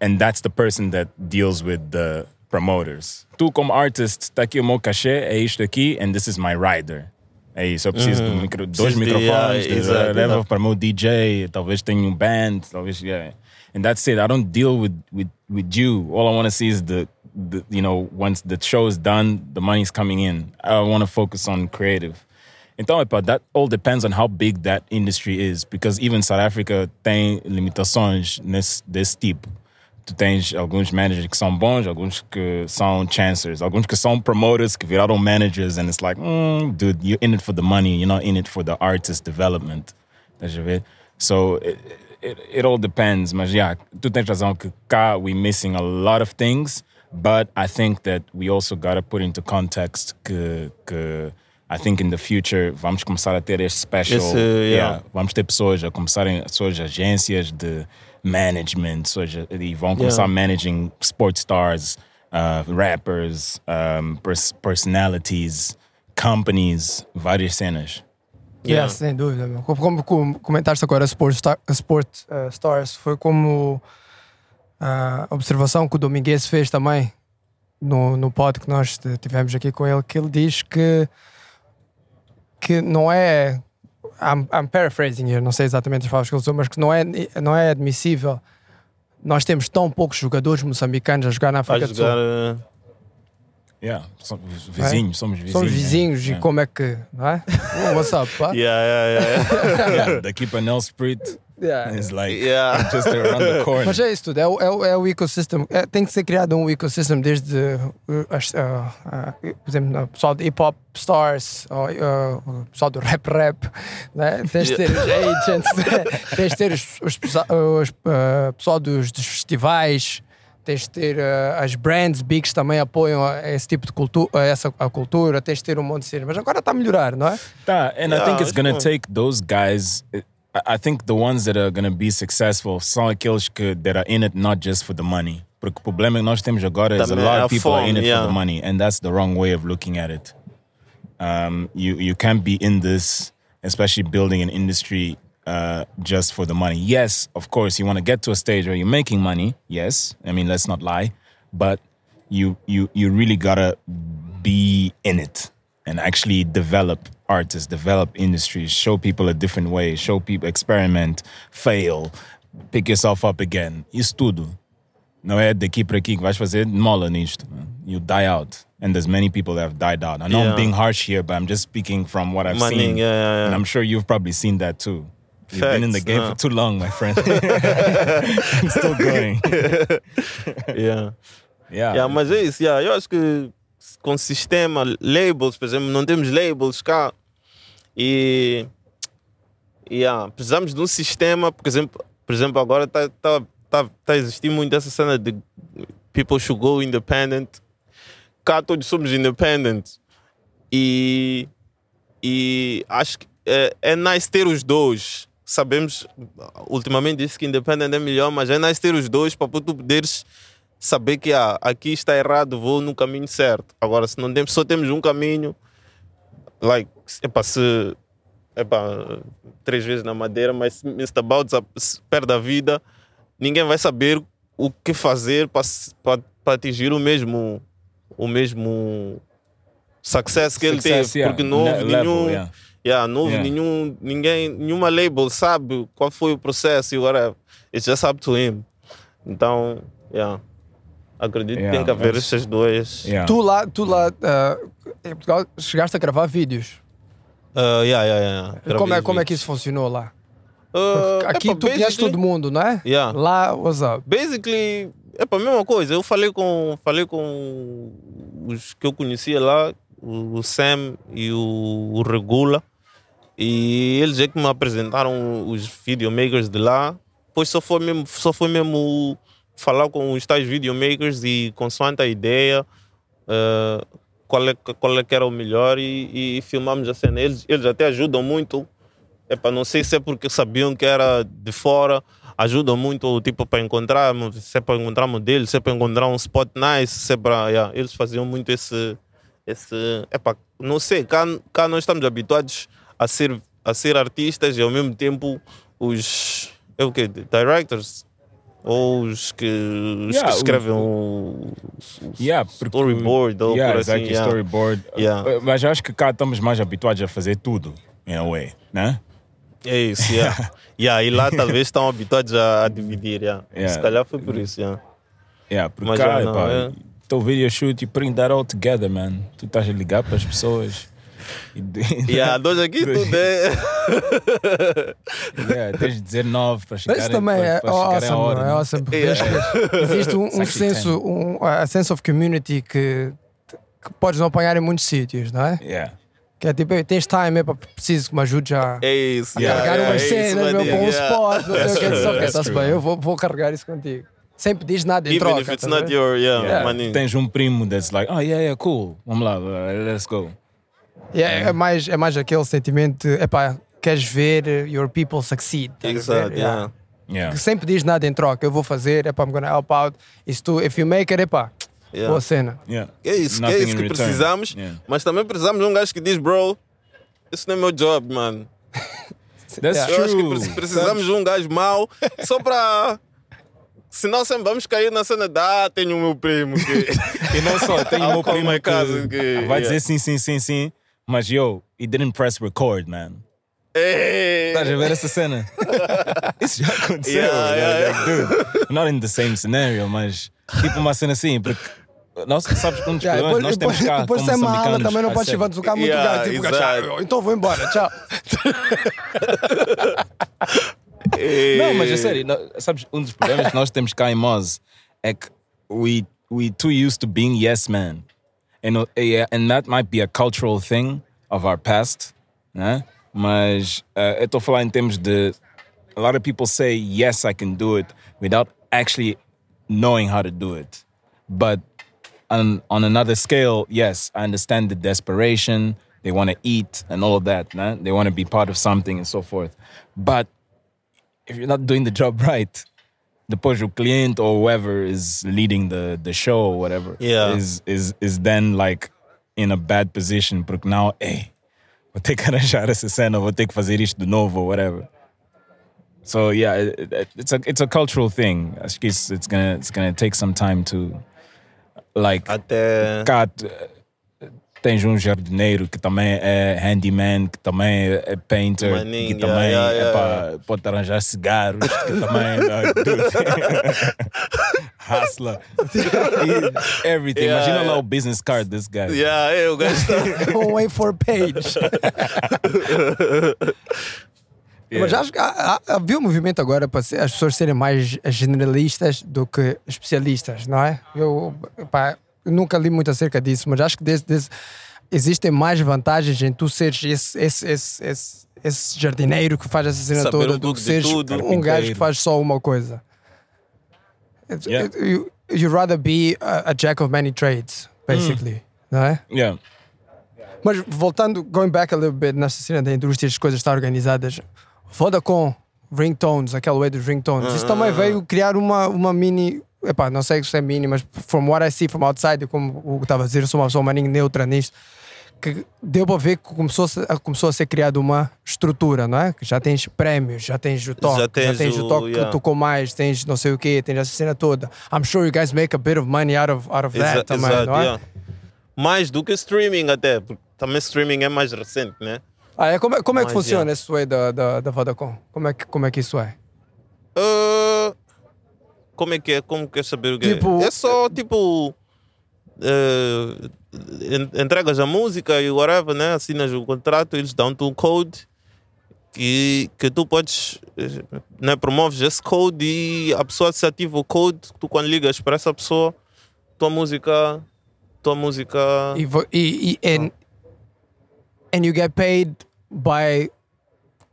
and that's the person that deals with the promoters. Tu como artist, está aqui o meu cachê, é isto aqui, and this is my rider. É isso, eu preciso de um Uhum. micro, dois Preciso de- microfones, yeah, de- exato, leva para o meu DJ, talvez tenha um band, talvez, yeah. And that's it. I don't deal with with with you. All I want to see is the, the you know once the show is done, the money's coming in. I want to focus on creative. Então, epa, that all depends on how big that industry is, because even South Africa tem limitações nesse desse tipo. Tu tens alguns managers que são bons, alguns que são chancers, alguns que são promoters que viraram managers, and it's like, mm, dude, you're in it for the money, you're not in it for the artist development. Ver? So it, it, all depends, mas yeah, tu tens razão que cá we missing a lot of things, but I think that we also gotta put into context que, que I think in the future vamos começar a ter este special, Esse, yeah. vamos ter pessoas a começarem, suas agências de management, suas, e vão Yeah. começar managing sports stars, uh, rappers, um, pers personalities, companies, várias cenas. Yeah, sem dúvida. meu. Como, como, comentaste agora, Sport, Star, Sport uh, Stars, foi como a observação que o Domingues fez também no, no pod que nós tivemos aqui com ele, que ele diz que, que não é. I'm, I'm paraphrasing here, não sei exatamente as palavras que ele usou, mas que não é, não é admissível nós temos tão poucos jogadores moçambicanos a jogar na A África do jogar. Sul. Yeah, somos vizinhos, somos vizinhos. Somos vizinhos e yeah. como é que. Não é? Oh, what's up, pá? Yeah, yeah, yeah. yeah, daqui para Nelspruit Yeah. is like Yeah. just around the corner. Mas é isso tudo, é o, é o, é o ecossistema. É, tem que ser criado um ecossistema desde, uh, as- uh, uh, por exemplo, o pessoal de hip hop stars, ou, uh, o pessoal do rap rap, né? tens de ter os agents, tens de ter os, os, os, uh, pessoal dos, dos festivais, tens de ter uh, as brands bigs também apoiam a esse tipo de cultura, essa a cultura, tens de ter um monte de cenas. Mas agora está a melhorar, não é? Tá, and I Yeah, think it's gonna cool. take those guys. I- I think the ones that are gonna be successful são aqueles que that are in it not just for the money. Porque o problema que nós temos agora is a lot é of people are in it yeah. for the money, and that's the wrong way of looking at it. Um, you you can't be in this, especially building an industry uh, just for the money. Yes, of course, you want to get to a stage where you're making money. Yes, I mean let's not lie, but you you you really gotta be in it and actually develop artists, develop industries, show people a different way, show people experiment, fail, pick yourself up again. Isso tudo. Não é daqui para aqui que vais fazer mola nisto. You die out. And there's many people that have died out. I know Yeah. I'm being harsh here, but I'm just speaking from what I've Money, seen. yeah, yeah. And I'm sure you've probably seen that too. You've been in the game uh. for too long, my friend. Still going. Yeah. Yeah. Yeah, mas é isso, yeah. eu acho que com sistema, labels, por exemplo, não temos labels cá. E yeah, precisamos de um sistema, por exemplo, por exemplo agora está tá, tá, tá a existir muito essa cena de people should go independent. Cá todos somos independent. E, e acho que é, é nice ter os dois. Sabemos, ultimamente disse que independent é melhor, mas é nice ter os dois para tu poderes saber que ah, aqui está errado, vou no caminho certo. Agora, se não temos, só temos um caminho, like, epa, se epa, três vezes na madeira, mas se Mr. Bouts se perde a vida, ninguém vai saber o que fazer para para atingir o mesmo o mesmo success que ele Success, teve, yeah. porque não houve nenhum yeah. Yeah, não houve Yeah. nenhum, ninguém, nenhuma label sabe qual foi o processo e whatever. It's just up to him. Então, yeah. Acredito que Yeah, tem que haver that's- esses dois. Yeah. Tu lá, tu lá ah, em Portugal, chegaste a gravar vídeos. Uh, yeah, yeah, yeah. Como é, como é que isso funcionou lá? Uh, Aqui epa, tu conheces todo mundo, não é? Yeah. Lá, what's up? Basically, é a mesma coisa. Eu falei com, falei com os que eu conhecia lá, o o Sam e o, o Regula, e eles é que me apresentaram os videomakers de lá. Depois só foi mesmo, só foi mesmo falar com os tais videomakers e consoante a ideia, eh, qual, é, qual é que era o melhor e, e filmamos a cena. Eles, eles até ajudam muito. Epa, não sei se é porque sabiam que era de fora, ajudam muito tipo para encontrar, se é para encontrar modelo, se é para encontrar um spot nice, se é para. yeah, eles faziam muito esse. esse epa, não sei, cá, cá nós estamos habituados a ser, a ser artistas e ao mesmo tempo os. É o quê? Directors? Ou os que, os Yeah, que escrevem o, o Yeah, porque- storyboard ou yeah, por assim. exactly, yeah. storyboard. Uh, Mas eu acho que cá estamos mais habituados a fazer tudo, in a way, né? É isso, yeah. yeah, e lá talvez estão habituados a, a dividir, yeah. Yeah. Se calhar foi por isso, yeah. Yeah, porque Mas cá, não, pá, é. teu video shoot, you bring that all together, man. Tu estás a ligar para as pessoas. E, Yeah, dois aqui tudo é. yeah, tens 19 para chegar Isso também é para, para chegar awesome, a hora. bro, é awesome. que existe um, um senso, um, a sense of community que, que podes não apanhar em muitos sítios, não é? Yeah. Que é tipo, "Ei, tens time, é para preciso que me ajude a, É isso, a yeah, carregar yeah, umas é isso, cenas, meu, um yeah. spot, não sei o que, só está-se bem, eu vou, vou carregar isso contigo. Sem pedir nada em Even troca. if it's tá not your, yeah, Yeah. Tens um primo that's like, oh yeah, yeah, cool. Vamos lá, let's go. E é, é mais, é mais aquele sentimento de, epá, queres ver your people succeed. Exato, Yeah. yeah. Yeah. Que Sem pedir nada em troca, eu vou fazer, epá, I'm gonna help out. E se tu, if you make it, epá, Yeah. boa cena. Yeah. É isso, que é isso que return. precisamos. Yeah. Mas também precisamos de um gajo que diz, bro, isso não é meu job, mano. That's Yeah. Eu acho que true. pre- precisamos de um gajo mau só para. Senão sempre vamos cair na cena de ah, tenho o meu primo que. E não só, tem o meu primo que cousin que- vai yeah. dizer sim, sim, sim, sim, mas yo, he didn't press record, man. Estás a ver essa cena? Isso já aconteceu. Yeah, like, yeah, like, dude, not in the same scenario, mas tipo uma cena assim, porque nós sabes que um dos Yeah, problemas depois nós temos depois, cá depois como uma aula moçambicanos, também não I podes levar muito Yeah, gajo. Tipo, exato. "Ah, então vou embora, tchau. Não, mas é sério, nó- sabes, um dos problemas que nós temos cá em Moz é que we, we too used to being yes man. And, uh, and that might be a cultural thing of our past, né? Mas uh, eu estou a em termos de a lot of people say yes I can do it without actually knowing how to do it. But on on another scale, yes, I understand the desperation. They want to eat and all of that. Né? They want to be part of something and so forth. But if you're not doing the job right, depois o client or whoever is leading the, the show or whatever Yeah. is, is, is then like in a bad position porque now, hey, vou ter que arranjar essa cena, vou ter que fazer isto de novo or whatever. So yeah, it, it- it's a it's a cultural thing. Acho que it's, it's gonna it's gonna take some time to like Até. cá, tens um jardineiro que também é handyman, que também é é painter, Maninho, que yeah, também yeah, yeah, epá, pode arranjar cigarros, que também dude, hustler, everything. Yeah, Imagina lá yeah. o business card desse guy. Yeah, é, o gajo está. Don't wait for page. Mas acho que há- há- havia um movimento agora para ser- as pessoas serem mais generalistas do que especialistas, não é? Eu, pá, eu nunca li muito acerca disso, mas acho que desde, desde- existem mais vantagens em tu seres esse, esse, esse, esse, esse jardineiro que faz essa cena Saber toda um do que seres tudo. um gajo que faz só uma coisa. Yeah. you, you'd rather be a, a jack of many trades, basically, não é? Yeah. Mas voltando, going back a little bit nessa cena da indústria, as coisas estão organizadas. Vodacom, ringtones, aquela way dos ringtones. Isso também veio criar uma, uma mini. Epá, não sei se é mini, mas from what I see from outside, como o que estava a dizer, eu sou uma pessoa maninho neutra nisto. Que deu para ver que começou a, ser- começou a ser criada uma estrutura, não é? Que já tens prémios, já tens o toque, já tens tens, o, o- toque yeah. que tocou mais, tens não sei o quê, tens essa cena toda. I'm sure you guys make a bit of money out of, out of that Exa- também, não é? yeah. Mais do que streaming até, porque também streaming é mais recente, né? Ah, é, como, é- como é que Mas, funciona yeah. esse way da, da, da Vodacom? Como é, que, como é que isso é? Ah, como é que é? Como quer saber o que Tipo- é? É só tipo. en- entregas a música e whatever, né? Assinas o contrato, eles dão-te um code que, que tu podes. eh, Né? Promoves esse code e a pessoa se ativa o code. Tu, quando ligas para essa pessoa, tua música. Tua música. E, e, e and, and you get paid by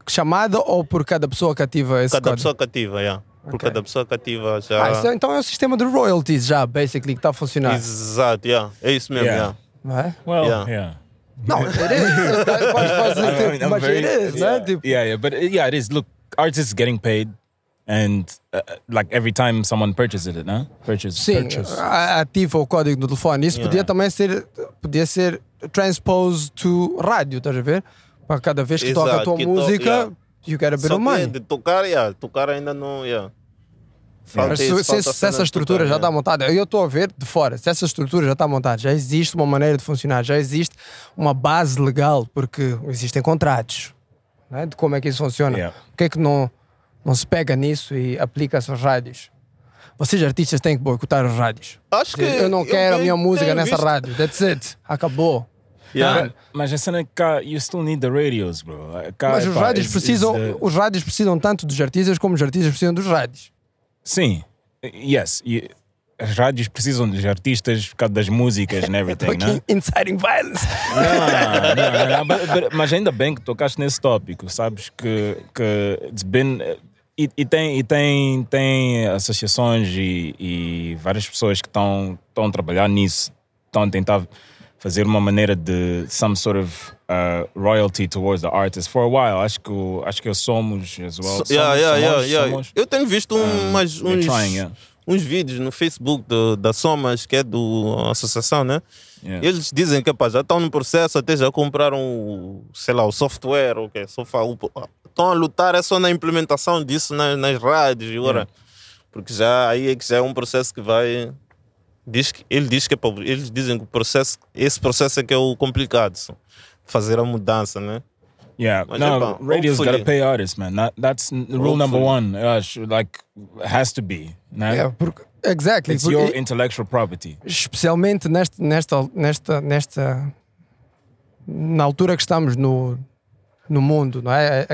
chamada ou por cada pessoa que ativa esse Cada código? pessoa cativa, yeah. Por Ok. cada pessoa cativa já. Ah, isso é- então é o sistema de royalties já, basically, que está a funcionar. Exato, yeah. é isso mesmo. Yeah. Yeah. Não é? Well, Yeah. yeah. Não, it is. I mean, very- it is, né? yeah, Tipo, yeah, yeah, but uh, yeah, it is. Look, artists getting paid, and uh, like every time someone purchases it, no? Purchase, Sim, purchase. ativa o código no telefone. Isso Yeah. podia também ser, podia ser transposed to rádio, estás a ver? Para cada vez que toca a Exato, tua que to- música, yeah. you get a bit Só of que money. de tocar, yeah, tocar ainda não. Yeah. Falta Mas se, isso, se- falta a se essa estrutura já está montada, eu estou a ver de fora, se essa estrutura já está montada, já existe uma maneira de funcionar, já existe uma base legal, porque existem contratos né, de como é que isso funciona. Yeah. Por que é que não, não se pega nisso e aplica-se às rádios? Vocês artistas têm que boicotar as rádios. Acho que. eu não quero a tenho- minha música nessa visto- rádio. That's it. Acabou. Yeah. Mas a cena é que cá, you still need the radios, bro. Cá, Mas os rádios it's- precisam, it's the- os rádios precisam tanto dos artistas como os artistas precisam dos rádios. Sim, yes. e as rádios precisam dos artistas por causa das músicas and everything, né? Fucking inciting violence. Não, não, não, but- mas ainda bem que tocaste nesse tópico, sabes que, que it's been, e, e tem, e tem, tem associações e, e várias pessoas que estão a trabalhar nisso, estão a tentar fazer uma maneira de some sort of uh, royalty towards the artist for a while. Acho que o- acho que somos as well. So- yeah, Somos- yeah, yeah, somos- yeah. somos- Eu tenho visto um, uns, trying, uns vídeos no Facebook do- da Somas, que é do associação, né? Eles dizem que pá, já estão no processo, até já compraram, o, sei lá, o software, o que estão a lutar é só na implementação disso nas, nas rádios, e ora, porque já aí é que já é um processo que vai. Diz que, ele diz que é eles dizem que o processo, esse processo é que é o complicado, fazer a mudança, né? Yeah, Mas, no, epá, radio's got to hopefully- pay artists, man. That, that's rule number one. Uh, like, has to be. Né? Yeah, porque, exactly. It's porque- your intellectual property. especialmente neste, nesta, nesta, nesta, na altura que estamos no, no mundo, não é?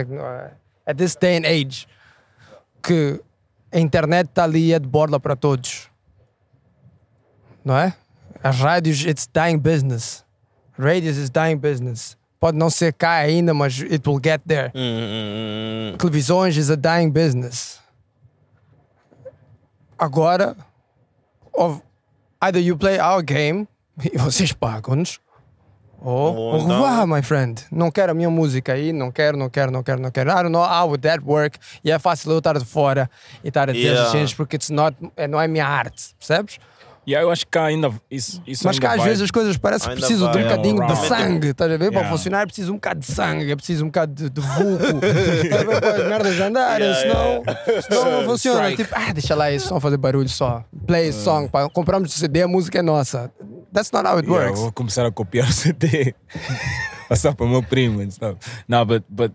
At this day and age, que a internet está ali e é de borla para todos, não é? As rádios, it's dying business. Radios is dying business. Pode não ser cá ainda, mas it will get there. Hum, hum. Televisões is a dying business. Agora, of- either you play our game e vocês pagam-nos, ou Ou então- my friend. Não quero a minha música aí, não quero, não quero, não quero, não quero. I don't know how would that work. E é fácil eu estar de fora e estar a dizer Yeah. porque it's not, é- não é minha arte, percebes? Yeah, eu acho que cá ainda isso, isso Mas ainda cá às vai- vezes as coisas parecem que precisam de um vai, bocadinho de sangue, estás a ver? Para Yeah. funcionar é preciso um bocado de sangue, é preciso um bocado de, de vulco, estás a ver? para as merdas andarem, Yeah, senão, senão não funciona. Strike. Tipo, ah, deixa lá, estão a fazer barulho só. Play a song, pá. compramos o CD, a música é nossa. That's not how it Yeah, works. vou começar a copiar o CD. Passar para o meu primo and stuff. No, but, but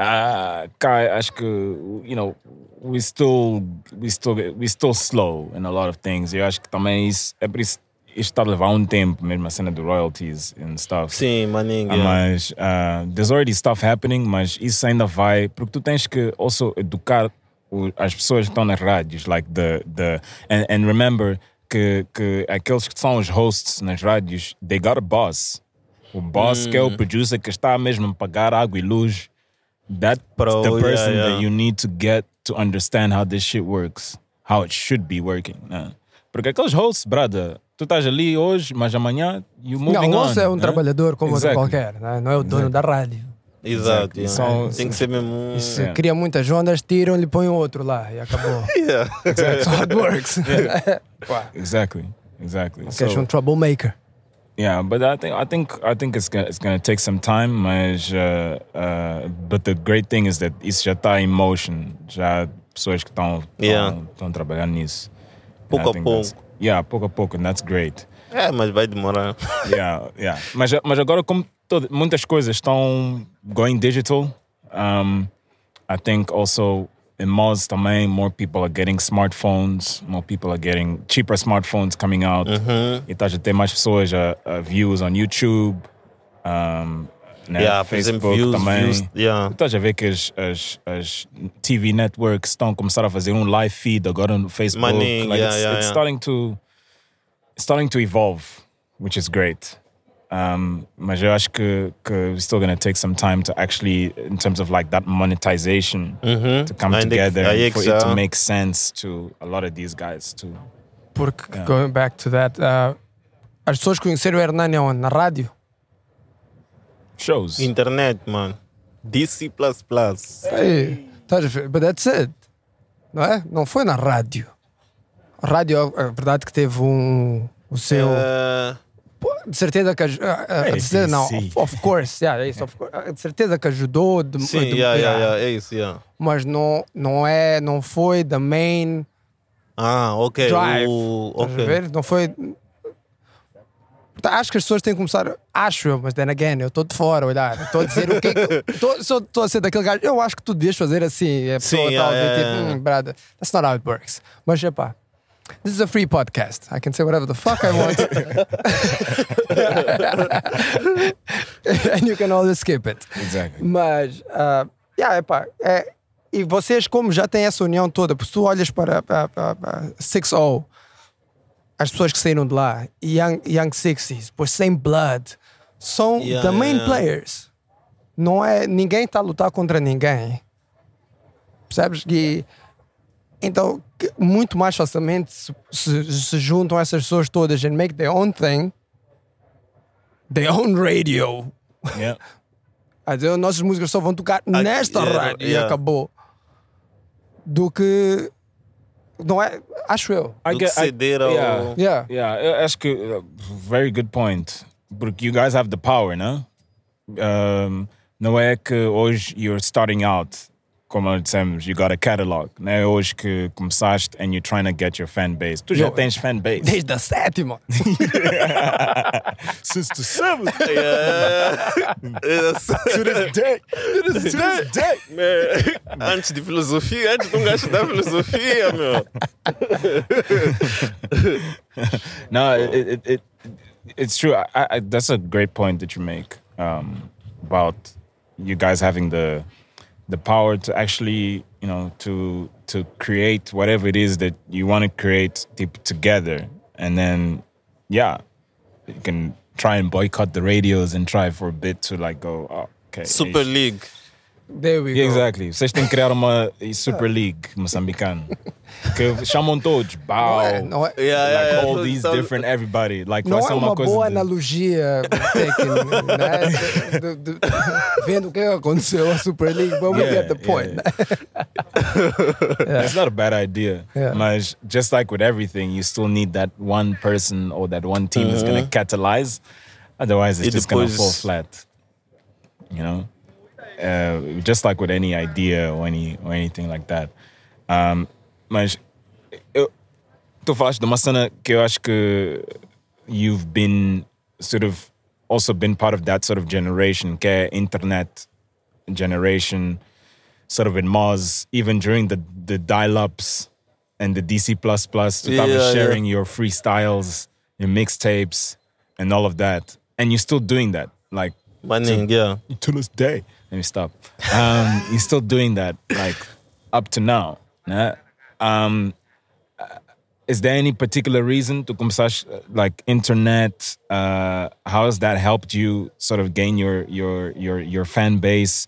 uh, cá, acho que, you know, we still, we still, we still slow in a lot of things. Eu acho que também isso, é por isso, isto está a levar um tempo, mesmo a cena de royalties and stuff. Sim, maninho. Ah. Mas uh, there's already stuff happening, mas isso ainda vai, porque tu tens que also educar o- as pessoas que estão nas rádios, like the, the and, and remember que, que aqueles que são os hosts nas rádios, they got a boss. O boss que é o producer que está mesmo a pagar água e luz. That's Pro, the yeah, person yeah. that you need to get to understand how this shit works, how it should be working. né? Porque aqueles hosts, brother, tu estás ali hoje, mas amanhã you moving Não, o on. moço é um né? trabalhador como outro Exactly. qualquer, né? não é o dono da rádio. Exato. Exactly. yeah. São- Tem que ser mesmo. se Yeah. cria muitas ondas, tiram-lhe e põem outro lá e acabou. Yeah. That's how it works. Exactly, exactly. Que és So- um troublemaker. Yeah, but I think I think I think it's gonna it's gonna take some time, mas uh, uh, but the great thing is that isso já está em motion, já há pessoas que estão Yeah. trabalhando nisso. Pouco I a pouco. Yeah, pouco a pouco, and that's great. É, mas vai demorar. yeah, yeah. Mas mas agora como todo, muitas coisas estão going digital, um, I think also in malls também more people are getting smartphones, more people are getting cheaper smartphones coming out. Uhum. E estás a ter mais pessoas a, a views on YouTube, um, né? Yeah, Facebook exemplo, views, também. views, yeah. Estás a ver que as, as, as TV networks estão a começar a fazer um live feed agora no Facebook. Maninho, like yeah, it's, yeah, it's starting to it's starting to evolve, which is great. Um, mas eu acho que, que it's still gonna take some time to actually, in terms of like that monetization, Uhum. to come Ainda que- together é and que for it to make sense to a lot of these guys too. Porque, Yeah. going back to that, uh, as pessoas conheceram o Hernani onde? Na rádio? Shows. Internet, mano. DC. A ver? But that's it. Não é? Não foi na rádio. A rádio, é verdade que teve um. O seu. Eh, De certeza que. ah, ah, de certeza, não, ABC. of, course, yeah, é isso, of course. Ah, De certeza que ajudou. De, sim, de- yeah, yeah, yeah. é isso, yeah. Mas não, não é, não foi the main Ah, ok. drive. O, Estás a ok. ver? Não foi. Portanto, Acho que as pessoas têm que começar. Acho eu, mas then again, eu estou de fora olhar. Estou a dizer o que é estou a ser daquele gajo. Eu acho que tu devias fazer assim. A pessoa Sim, está a yeah, tipo, yeah. hum, brother, that's not how it works. Mas, epá, this is a free podcast. I can say whatever the fuck I want. And you can always skip it. Exactly. Mas, ah, yeah, epá, é, e vocês, como já têm essa união toda, porque se tu olhas para, para, para 6-0, as pessoas que saíram de lá, Young, young 60s, depois Sem Blood, são Yeah, the main yeah. players. Não é, ninguém está a lutar contra ninguém. Percebes? E, então, muito mais facilmente se, se, se juntam essas pessoas todas and make their own thing, their own radio. Yeah. Dizer, nossas músicas só vão tocar nesta yeah, rádio e yeah. acabou. Do que. Não é? Acho eu. I Do get, I, ao- yeah, Yeah. yeah. eu Acho que uh, very good point. Porque you guys have the power, né? Um, não é que hoje you're starting out, como dissemos, you got a catalog. Não é hoje que começaste and you're trying to get your fan base. Tu já Yo, tens fan base. Desde a sétima. Since the seventh. Yeah. to this day. To this, this day. Man, antes de filosofia, antes de um gajo da filosofia, meu. no, it, it, it it's true. I, I, that's a great point that you make um, about you guys having the the power to actually, you know, to to create whatever it is that you want to create together, and then, yeah, you can try and boycott the radios and try for a bit to like go, oh, okay, Super League. There we Yeah, go. exactly. Vocês têm que criar uma Super League moçambicana. que chamam um todos. Bow. Não é, não é, Yeah, like yeah, yeah. all So- these so- different everybody. Like não vai é ser uma, uma coisa boa de- analogia taken, né? de- de- de- vendo o que aconteceu a Super League, but we Yeah, get the point. It's not a bad idea. Yeah. Mas just like with everything, you still need that one person or that one team that's gonna uh-huh. catalyze. Otherwise, it's E just gonna fall flat. You know, uh, just like with any idea or any or anything like that. Um, mas eu, tu falaste de uma cena que eu acho que you've been sort of also been part of that sort of generation, que internet generation, sort of in Mars, even during the the dial-ups and the DC plus plus, tu Yeah, estavas yeah. sharing your freestyles, your mixtapes, and all of that, and you're still doing that, like Maning, yeah. to this day. Let me stop. Um, you're still doing that, like up to now. né? Um, uh, is there any particular reason to come such like internet? Uh, how has that helped you sort of gain your your your your fan base?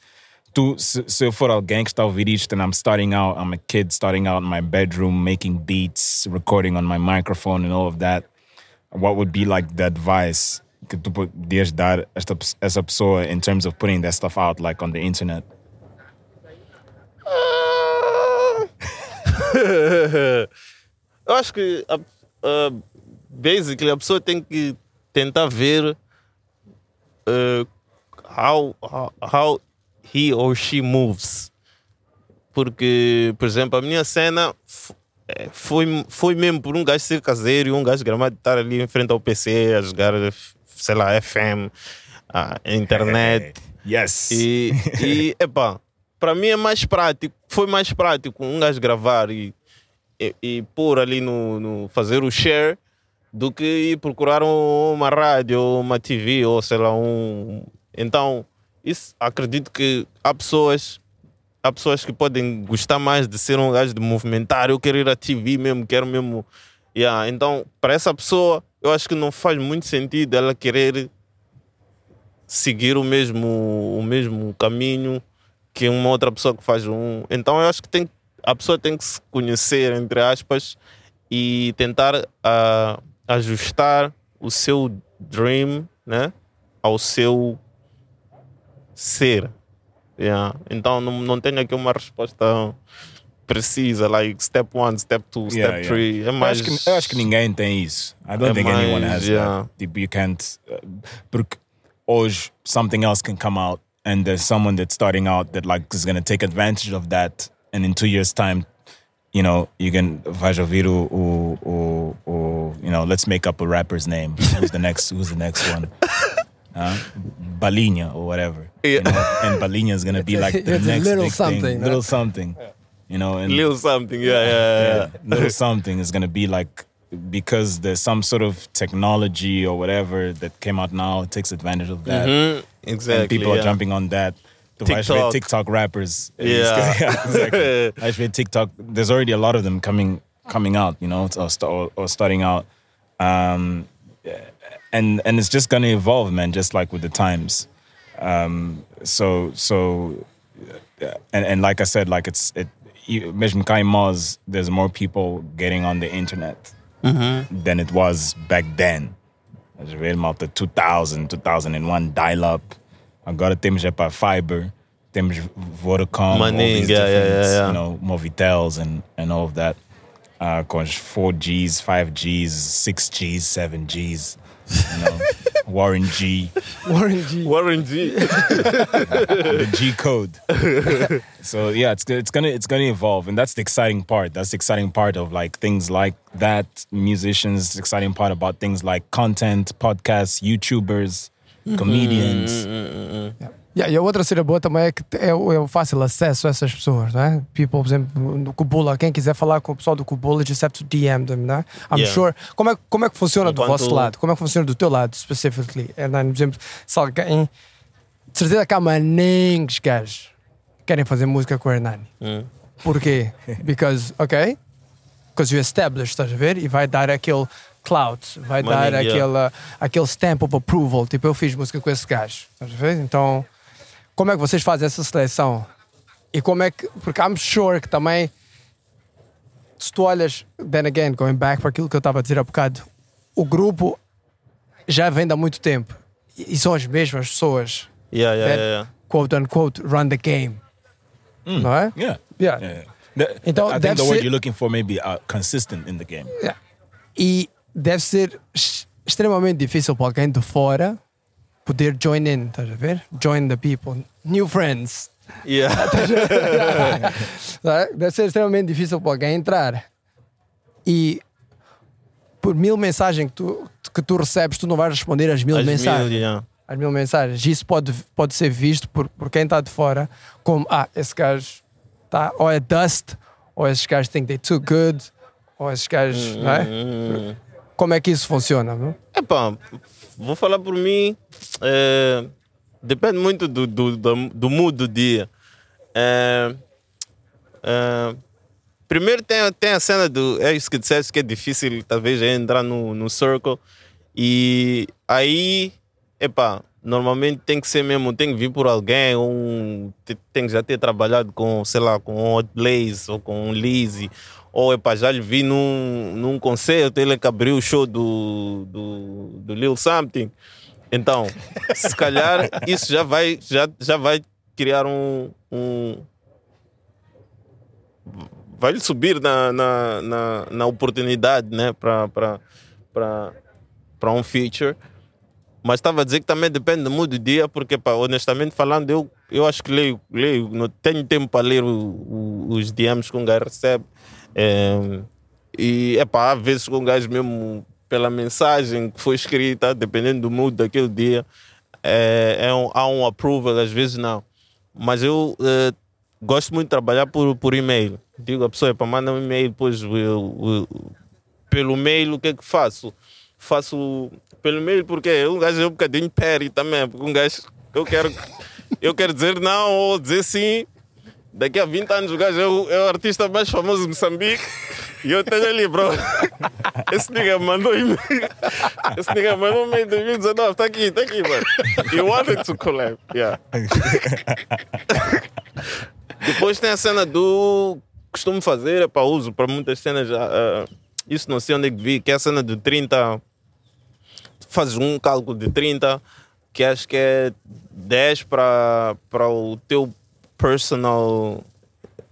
To se for alguém que está a ouvir isto and I'm starting out, I'm a kid starting out in my bedroom, making beats, recording on my microphone and all of that, what would be like the advice que tu podias dar esta, essa pessoa in terms of putting that stuff out like on the internet? Eu acho que a, a- basically a pessoa tem que tentar ver uh, how, how, how he or she moves. Porque, por exemplo, a minha cena eh, foi, foi mesmo por um gajo ser caseiro e um gajo gramado estar ali em frente ao PC a jogar, sei lá, FM, a internet. Yes. E, e epá, para mim é mais prático, foi mais prático um gajo gravar e, e, e pôr ali no, no fazer o share do que ir procurar um- uma rádio ou uma TV ou sei lá um. Então, isso acredito que há pessoas. Há pessoas que podem gostar mais de ser um gajo de movimentar, eu quero ir à TV mesmo, quero mesmo. Yeah, então, para essa pessoa, eu acho que não faz muito sentido ela querer seguir o mesmo, o mesmo caminho que uma outra pessoa que faz um. Então eu acho que tem, a pessoa tem que se conhecer, entre aspas, e tentar ah, ajustar o seu dream né, ao seu ser. Yeah. Então não, não tenho aqui uma resposta precisa, like step one, step two, step Yeah, yeah. three. É Eu acho, que, eu acho que ninguém tem isso. I don't É think anyone has yeah. that. Tipo, you can't. uh, porque hoje something else can come out and there's someone that's starting out that like is going to take advantage of that and in two years time you know you can vais ouvir o, o, o, o you know let's make up a rapper's name who's the next who's the next one uh, Balinha or whatever you know? and Balinha is going to be like the next little big something, thing little something you know and Little something, yeah, yeah, yeah. little something is going to be like because there's some sort of technology or whatever that came out now takes advantage of that Mhm, exactly, and people are jumping on that Tu vais ver TikTok. TikTok rappers Yeah. exactly ver TikTok there's already a lot of them coming coming out you know or, st- or, or starting out um, and and it's just going to evolve man just like with the times um, so so and, and like I said, like it's it. You- Mesmo cá em Moz, there's more people getting on the internet Mhm. than it was back then. As ver malta 2000, 2001 dial-up. Agora temos é para fiber, temos Vodacom, all Maning, these yeah, different, yeah, yeah. you know, Movitels and and all of that. Uh, com as 4Gs, 5Gs, 6Gs, 7Gs, you know, Warren G. Warren G. Warren G. the G code. so yeah, it's it's gonna it's gonna evolve, and that's the exciting part. That's the exciting part of like things like that. Musicians, the exciting part about things like content, podcasts, YouTubers, mm-hmm. comedians. Mm-hmm. Mm-hmm. Yeah, e a outra cena boa também é que é o, é fácil acesso a essas pessoas, não é? People, por exemplo, no Kubula, quem quiser falar com o pessoal do Kubula, just have to DM them, não é? I'm Yeah. sure. Como é, como é que funciona do Enquanto- vosso lado? Como é que funciona do teu lado, specifically? Hernani, por exemplo, se alguém. De certeza que há maninhos gajos que querem fazer música com o Hernani. Hum. Porquê? Because, ok? Because you established, estás a ver? E vai dar aquele clout, vai Maninho, dar aquele, aquele stamp of approval. Tipo, eu fiz música com esse gajo, estás a ver? Então, como é que vocês fazem essa seleção? E como é que. Porque I'm sure que também. Se tu olhas, then again, going back para aquilo que eu estava a dizer há bocado, o grupo já vem há muito tempo. E são as mesmas pessoas. Yeah, yeah, that, yeah, yeah. Quote unquote, run the game. Não é? Yeah, Yeah. yeah. The- Então, I think the word ser- you're looking for may be uh, consistent in the game. Yeah. E deve ser ex- extremamente difícil para alguém de fora poder join in, estás a ver? Join the people. New friends. Yeah. É? Deve ser extremamente difícil para alguém entrar. E por mil mensagens que tu, que tu recebes, tu não vais responder às mil As mil, mensagens. yeah. As mil mensagens. Isso pode, pode ser visto por, por quem está de fora como, ah, esse gajo tá, ou é dust, ou esses gajos think they too good, ou esses gajos, não é? Hum. Como é que isso funciona? Não? Epá, vou falar por mim. É, depende muito do, do, do, do mood do dia. É, é, primeiro tem, tem a cena do. É isso que disseste que é difícil, talvez, é entrar no, no circle. E aí, epá, normalmente tem que ser mesmo, tem que vir por alguém, um, te- tem que já ter trabalhado com, sei lá, com Hot Blaze ou com Lizzy. Ou epá, já lhe vi num, num concerto, ele que abriu o show do, do, do Lil Something. Então, se calhar isso já vai, já, já vai criar um, um vai subir na, na, na, na oportunidade né, para um feature. Mas estava a dizer que também depende mood do dia, porque pá, honestamente falando, eu, eu acho que leio, leio, não tenho tempo para ler o- o- os DMs que um gajo recebe. É, e é pá, às vezes um gajo mesmo pela mensagem que foi escrita, dependendo do mood daquele dia, é, é um- há um approval, às vezes não. Mas eu eh, gosto muito de trabalhar por, por e-mail. Digo a pessoa, para mandar um e-mail, depois eu- eu- pelo mail o que é que faço? Faço pelo mail porque um gajo é um bocadinho peri também, porque um gajo eu quero, eu quero dizer não ou dizer sim. Daqui a 20 anos o gajo é o, é o artista mais famoso de Moçambique e eu tenho ali, bro. Esse nigga mandou e-mail. Esse nigga mandou e-mail em 2019. Tá aqui, tá aqui, mano. You wanted to collab. Yeah. Depois tem a cena do. Costumo fazer, é para uso para muitas cenas. ah, isso não sei onde é que vi, que é a cena do 30. Fazes um cálculo de 30, que acho que é 10 para o teu personal en- ali- eh, en-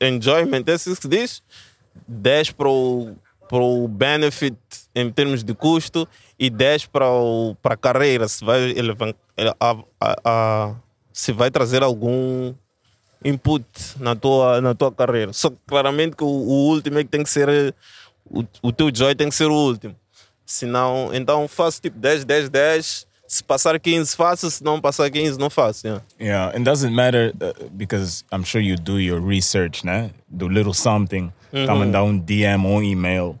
enjoyment, é assim que se diz? 10 para o, para o benefit em termos de custo e 10 para, o, para a carreira, se vai, ele- a- a- a- se vai trazer algum input na tua, na tua carreira. Só que claramente que o, o último é que tem que ser, o, o teu joy tem que ser o último. Senão, então faço tipo 10, 10, 10. Se passar 15, faço. Se não passar 15, não faço. Yeah. Yeah, it doesn't matter uh, because I'm sure you do your research, né? Do little something. Uhum. Tá mandar um DM ou um e-mail.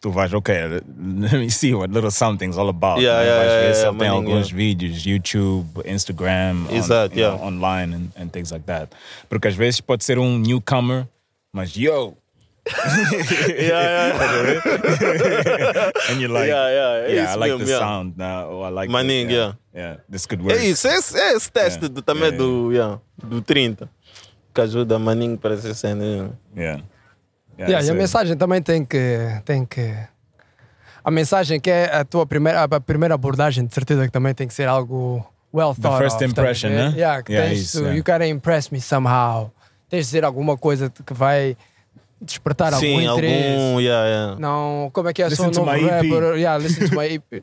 Tu vais, ok, let me see what little something's all about. Yeah, né? yeah, vais yeah, se yeah, tem maninho, alguns vídeos, YouTube, Instagram, on- Exato, know, yeah. online and, and things like that. Porque às vezes pode ser um newcomer, mas yo, yeah, and you're like, Yeah, yeah, é I isso like mesmo, the yeah. sound now, or I like the- yeah, yeah. yeah, this could work. É isso, é esse, é esse teste Yeah. do, também Yeah, do, yeah, do 30. Que ajuda maninho para essa cena. yeah. Yeah. Yeah, e a so- mensagem também tem que, tem que. A mensagem que é a tua primeira, a primeira abordagem, de certeza que também tem que ser algo well The thought first of, impression, ver? né? Yeah, que Yeah, tens isso, to- yeah. You gotta impress me somehow. Tens de dizer alguma coisa que vai despertar Sim, algum interesse. algum. Yeah, yeah. Não, como é que é? Listen Sou um to novo rapper. Yeah, listen to my EP.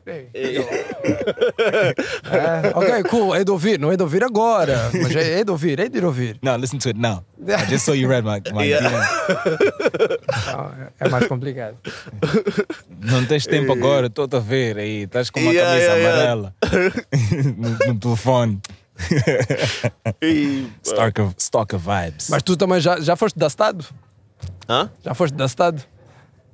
É, ok, cool. É de ouvir, não é de ouvir agora. Mas é, é de ouvir, é de ir ouvir. No, listen to it now. I just saw you read my, my Yeah. DM. Não, é mais complicado. Não tens tempo agora, estou a ver aí, estás com uma Yeah, camisa yeah, yeah. amarela no, no telefone. E, Stalker, stalker vibes. Mas tu também já, já foste dastado? Hã? Já foste dastado?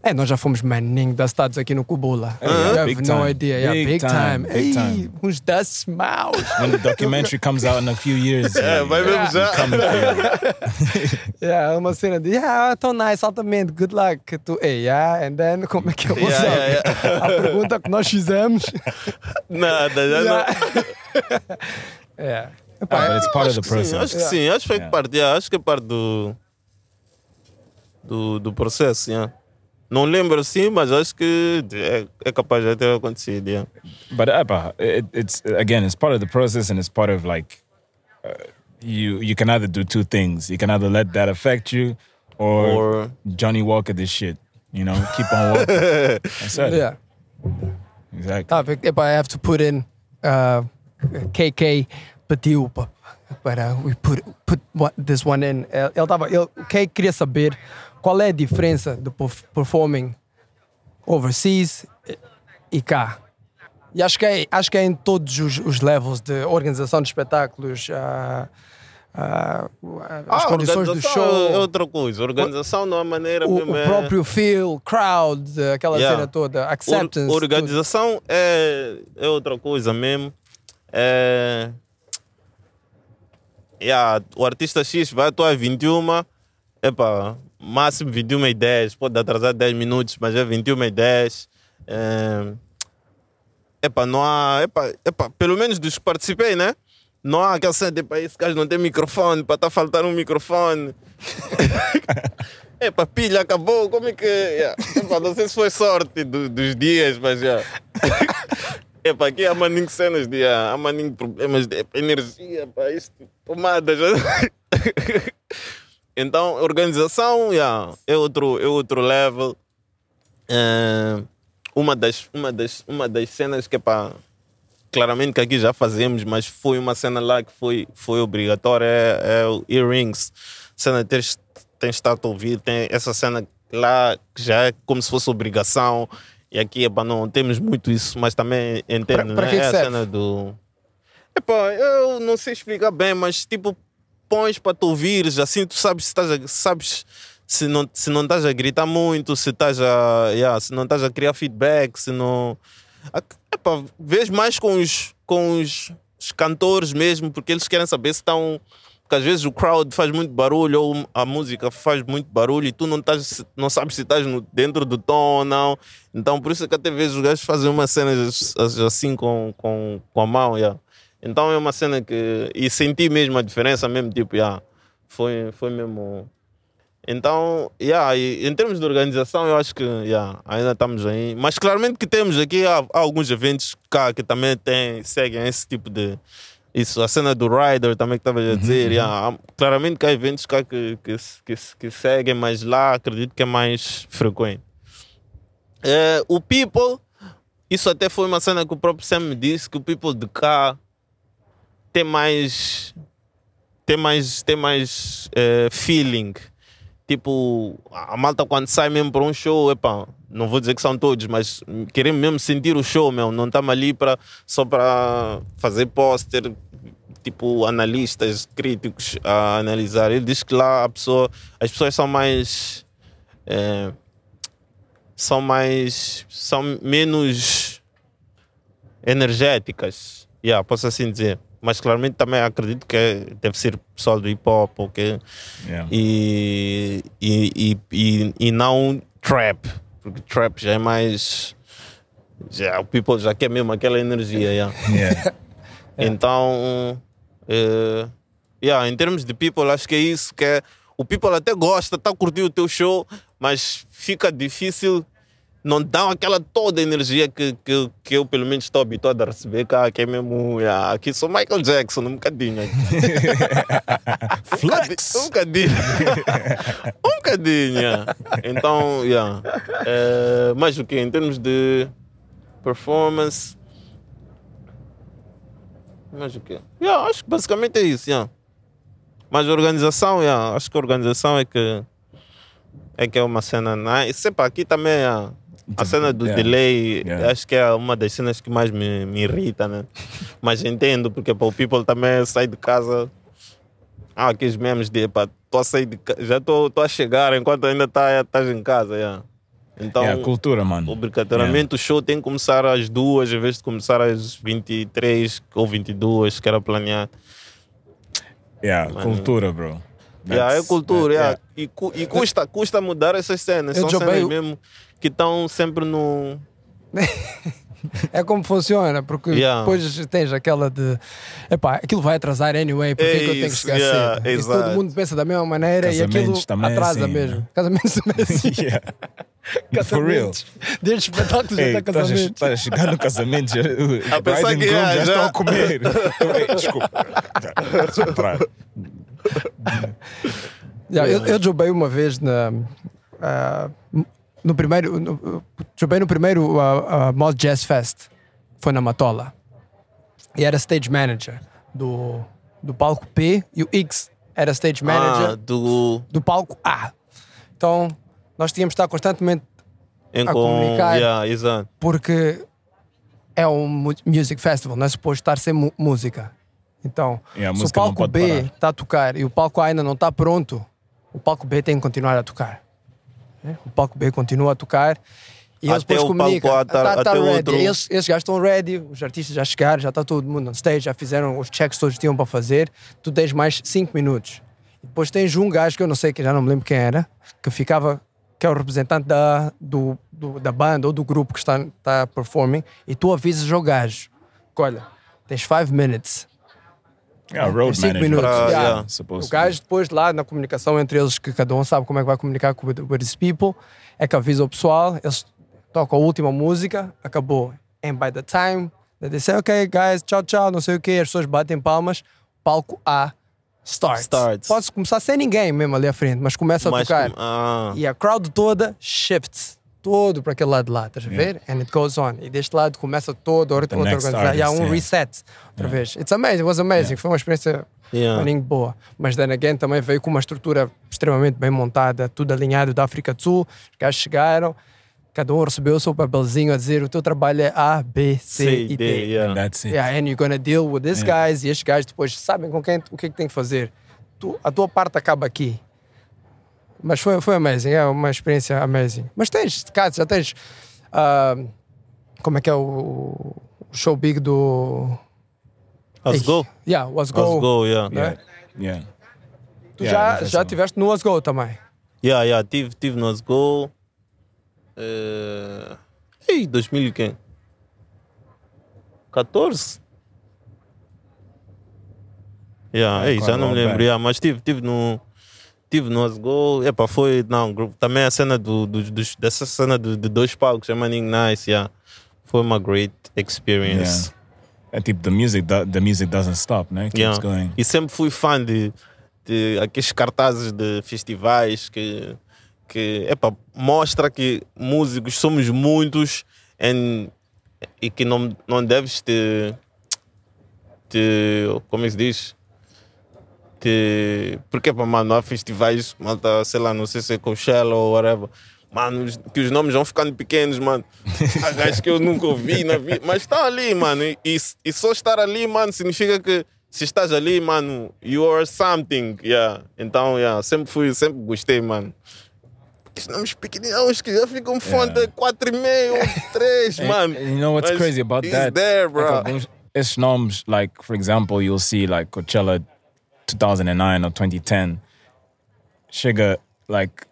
É, nós já fomos maninho dastados aqui no Cubula. yeah, you have no time. idea. Yeah, Big big, time, time. big Ei, time. Uns dust maus. When the documentary comes out in a few years, É, yeah, vai mesmo já. yeah, é uma cena de, yeah, tão nice, altamente, good luck. Tu, hey, yeah, and then, como é que eu vou Yeah, saber? yeah, A pergunta que nós fizemos. Nada, já não. É. But it's part of the Sim, process. acho que sim, acho que Yeah. parte, yeah, acho que é parte do, do, do processo. Yeah. Não lembro sim, mas acho que é, é capaz de ter acontecido. Yeah. But uh, it, it's again, it's part of the process, and it's part of like uh, you. You can either do two things. You can either let that affect you, or, Or- Johnny Walker this shit. You know, keep on walking. That's it. Yeah. Exactly. Tá, if I have to put in uh, KK pediu pa- para we put, put one- this one in. Ele, ele tava, ele, o Kay queria saber qual é a diferença perf- performing overseas e- cá. E acho que é, acho que é em todos os, os levels de organização de espetáculos, ah, ah, as Ah, condições do show, É outra coisa. Organização não é maneira o, mesmo. o é- próprio feel, crowd, aquela Yeah. cena toda, acceptance. Or- organização é, é outra coisa mesmo. É, yeah, o artista X vai atuar às 21, epa, máximo 21 e 10, pode atrasar 10 minutos, mas é 21 e 10. É, epa, não há. Epa, epa, pelo menos dos que participei, né? Não há aquela cena de esse gajo não tem microfone, para estar faltando um microfone. Epa, pilha acabou, como é que. Yeah. Epa, não sei se foi sorte do- dos dias, mas já. Epa, aqui há maninho cenas de. Há maninho problemas de epa, energia, pá, isto, tomadas. então, organização, yeah, é, outro, é outro level. É, uma, das, uma, das, uma das cenas que, pá, claramente que aqui já fazemos, mas foi uma cena lá que foi, foi obrigatória, é, é o earrings. Cena de tens estado a ouvir, tem essa cena lá que já é como se fosse obrigação. E aqui, epá, não temos muito isso, mas também entendo, pra né? que que é a serve? cena do... Epá, eu não sei explicar bem, mas tipo, pões para te ouvires, assim tu sabes se estás sabes se não, se não estás a gritar muito, se estás a, yeah, se não estás a criar feedback, se não. Epá, vês mais com os, com os, os cantores mesmo, porque eles querem saber se estão. Porque às vezes o crowd faz muito barulho ou a música faz muito barulho e tu não, estás, não sabes se estás dentro do tom ou não. Então por isso é que até vezes os gajos fazem umas cenas assim com, com, com a mão. Yeah. Então é uma cena que. E senti mesmo a diferença, mesmo tipo, yeah, foi, foi mesmo. Então, yeah, em termos de organização, eu acho que yeah, ainda estamos aí. Mas claramente que temos aqui há, há alguns eventos cá que também tem, seguem esse tipo de. Isso, a cena do Rider também que estava a dizer. yeah, há- claramente que há eventos cá que, que, que, que seguem, mas lá acredito que é mais frequente. É, o People, isso até foi uma cena que o próprio Sam me disse, que o People de cá tem mais. tem mais, tem mais eh, feeling. Tipo, a malta quando sai mesmo para um show, epá, não vou dizer que são todos, mas queremos mesmo sentir o show, meu. Não estamos ali pra, só para fazer póster, tipo, analistas, críticos a analisar. Ele diz que lá a pessoa, as pessoas são mais. eh, são mais. são menos energéticas. Yeah, posso assim dizer. Mas claramente também acredito que é- deve ser pessoal do hip hop ok? Yeah. e, e, e, e, e não trap, porque trap já é mais. Já, o people já quer mesmo aquela energia. Yeah. Yeah. Então, eh, yeah, em termos de people, acho que é isso que é. O people até gosta, está a curtir o teu show, mas fica difícil, não dá aquela toda a energia que, que, que eu, pelo menos, estou habituado a receber cá, que é mesmo. yeah, aqui sou Michael Jackson, um bocadinho. aqui. Flex! Um bocadinho. um bocadinho. Então, yeah. Eh, mais o que? Em termos de performance. Mais o quê? Yeah, acho que basicamente é isso. Yeah. Mas a organização, yeah, acho que a organização é que é que é uma cena nice. Sepa, aqui também yeah, a cena do Yeah. delay, Yeah. acho que é uma das cenas que mais me, me irrita, né? Mas entendo, porque para o people também sai de casa. Ah, aqueles memes de pá, tô a sair de já estou a chegar enquanto ainda tá, estás em casa. Yeah. Então, Yeah, cultura, mano. obrigatoriamente o show tem que começar às duas, em vez de começar às 23 ou 22, que era planeado. Yeah, Mano. cultura, bro. Yeah, é cultura, that- yeah. E, cu- e custa, custa mudar essas cenas. Eu São cenas mesmo que estão sempre no. É como funciona, porque Yeah. depois tens aquela de epá, aquilo vai atrasar anyway, porque é que eu tenho que Isso, chegar yeah, cedo? E todo mundo pensa da mesma maneira e aquilo Casamentos também é atrasa assim, mesmo. né? Casamentos também é assim. Yeah. For real. Casamentos. Desde espetáculos até casamentos. estás a chegar no casamento, já, A pensar que, ah, já, já. estão a comer. Ei, Desculpa. Já, eu, eu uma vez na, ah, no primeiro. No, no primeiro ah, ah, Mod Jazz Fest. Foi na Matola. E era stage manager do, do palco P e o X era stage manager Ah, do. do palco A. Então nós tínhamos de estar constantemente em a com, comunicar. yeah, exato. Porque é um mu- music festival, não é suposto estar sem música. Então, Yeah, se o palco B está a tocar e o palco A ainda não está pronto, o palco B tem que continuar a tocar. Né? O palco B continua a tocar e eles Até depois palco comunicam. Tá- tá- tá até ready. outro- Eles, esses gajos estão ready, os artistas já chegaram, já está todo mundo on stage, já fizeram os checks todos que tinham para fazer. Tu tens mais 5 minutos. E depois tens um gajo que eu não sei, que já não me lembro quem era, que ficava, que é o representante da, do, do- da banda ou do grupo que está, está performing, e tu avisas ao gajo: olha, tens 5 minutes. Yeah, road Tens cinco minutos. Ah, Yeah. yeah. O gajo depois lá na comunicação entre eles, que cada um sabe como é que vai comunicar com with, his people, é que avisa o pessoal, eles tocam a última música, acabou. And by the time that they say, ok guys, tchau, tchau, não sei o quê, as pessoas batem palmas, palco A starts. Starts. Pode começar sem ninguém mesmo ali à frente, mas começa a Mas tocar. com- ah. E a crowd toda shifts. Todo para aquele lado de lá, estás a ver? And it goes on. E deste lado começa todo outra, outra organização. E há um yeah. reset outra vez. It's amazing, it was amazing. Foi uma experiência Yeah. maninho boa. Mas then again também veio com uma estrutura extremamente bem montada, tudo alinhado da África do Sul. Os gajos chegaram, cada um recebeu o seu papelzinho a dizer o teu trabalho é A, B, C, C, e D, D. yeah. And that's it. Yeah, and you're gonna deal with these Yeah. guys e estes gajos depois sabem com quem, o que é que tem que fazer. Tu- a tua parte acaba aqui. Mas foi, foi amazing, é uma experiência amazing. Mas tens, cá, já tens. ah, como é que é o, o show big do. Let's Ei, go. Yeah, Was Go. Let's go, yeah. né? Yeah. Yeah. Tu Yeah, já, já awesome. tiveste no Was Go também. Yeah, yeah, tive, tive no Let's Go. Eh, Ei, 2000 e quem? 14? Yeah, ei, já não me lembro, yeah, mas tive, tive no. Tive no Go. Epa, foi. Não, também a cena do, do, dos- dessa cena de, dois palcos, é maninho nice, yeah. Foi uma great experience. É tipo, the music, do- the music doesn't stop, né? It keeps Yeah. going. E sempre fui fã de, de aqueles cartazes de festivais que, que epa, mostra que músicos somos muitos and- e que não, não deves te, te. Como é que se diz? Te, porque, epa, mano, há festivais, malta, sei lá, não sei se é Coachella ou whatever. Mano, que os nomes vão ficando pequenos, mano. Gajos que eu nunca ouvi na vida. Mas está ali, mano. E, e, só estar ali, mano, significa que se estás ali, mano, you are something. Yeah. Então, yeah, sempre fui, sempre gostei, mano. Os nomes pequeninos que já ficam fonte Yeah. 4,5, 3, And- mano. you know what's Mas crazy about that? there, bro. Like, alguns- esses nomes, like, for example, you'll see like Coachella 2009 or 2010. Chega, like,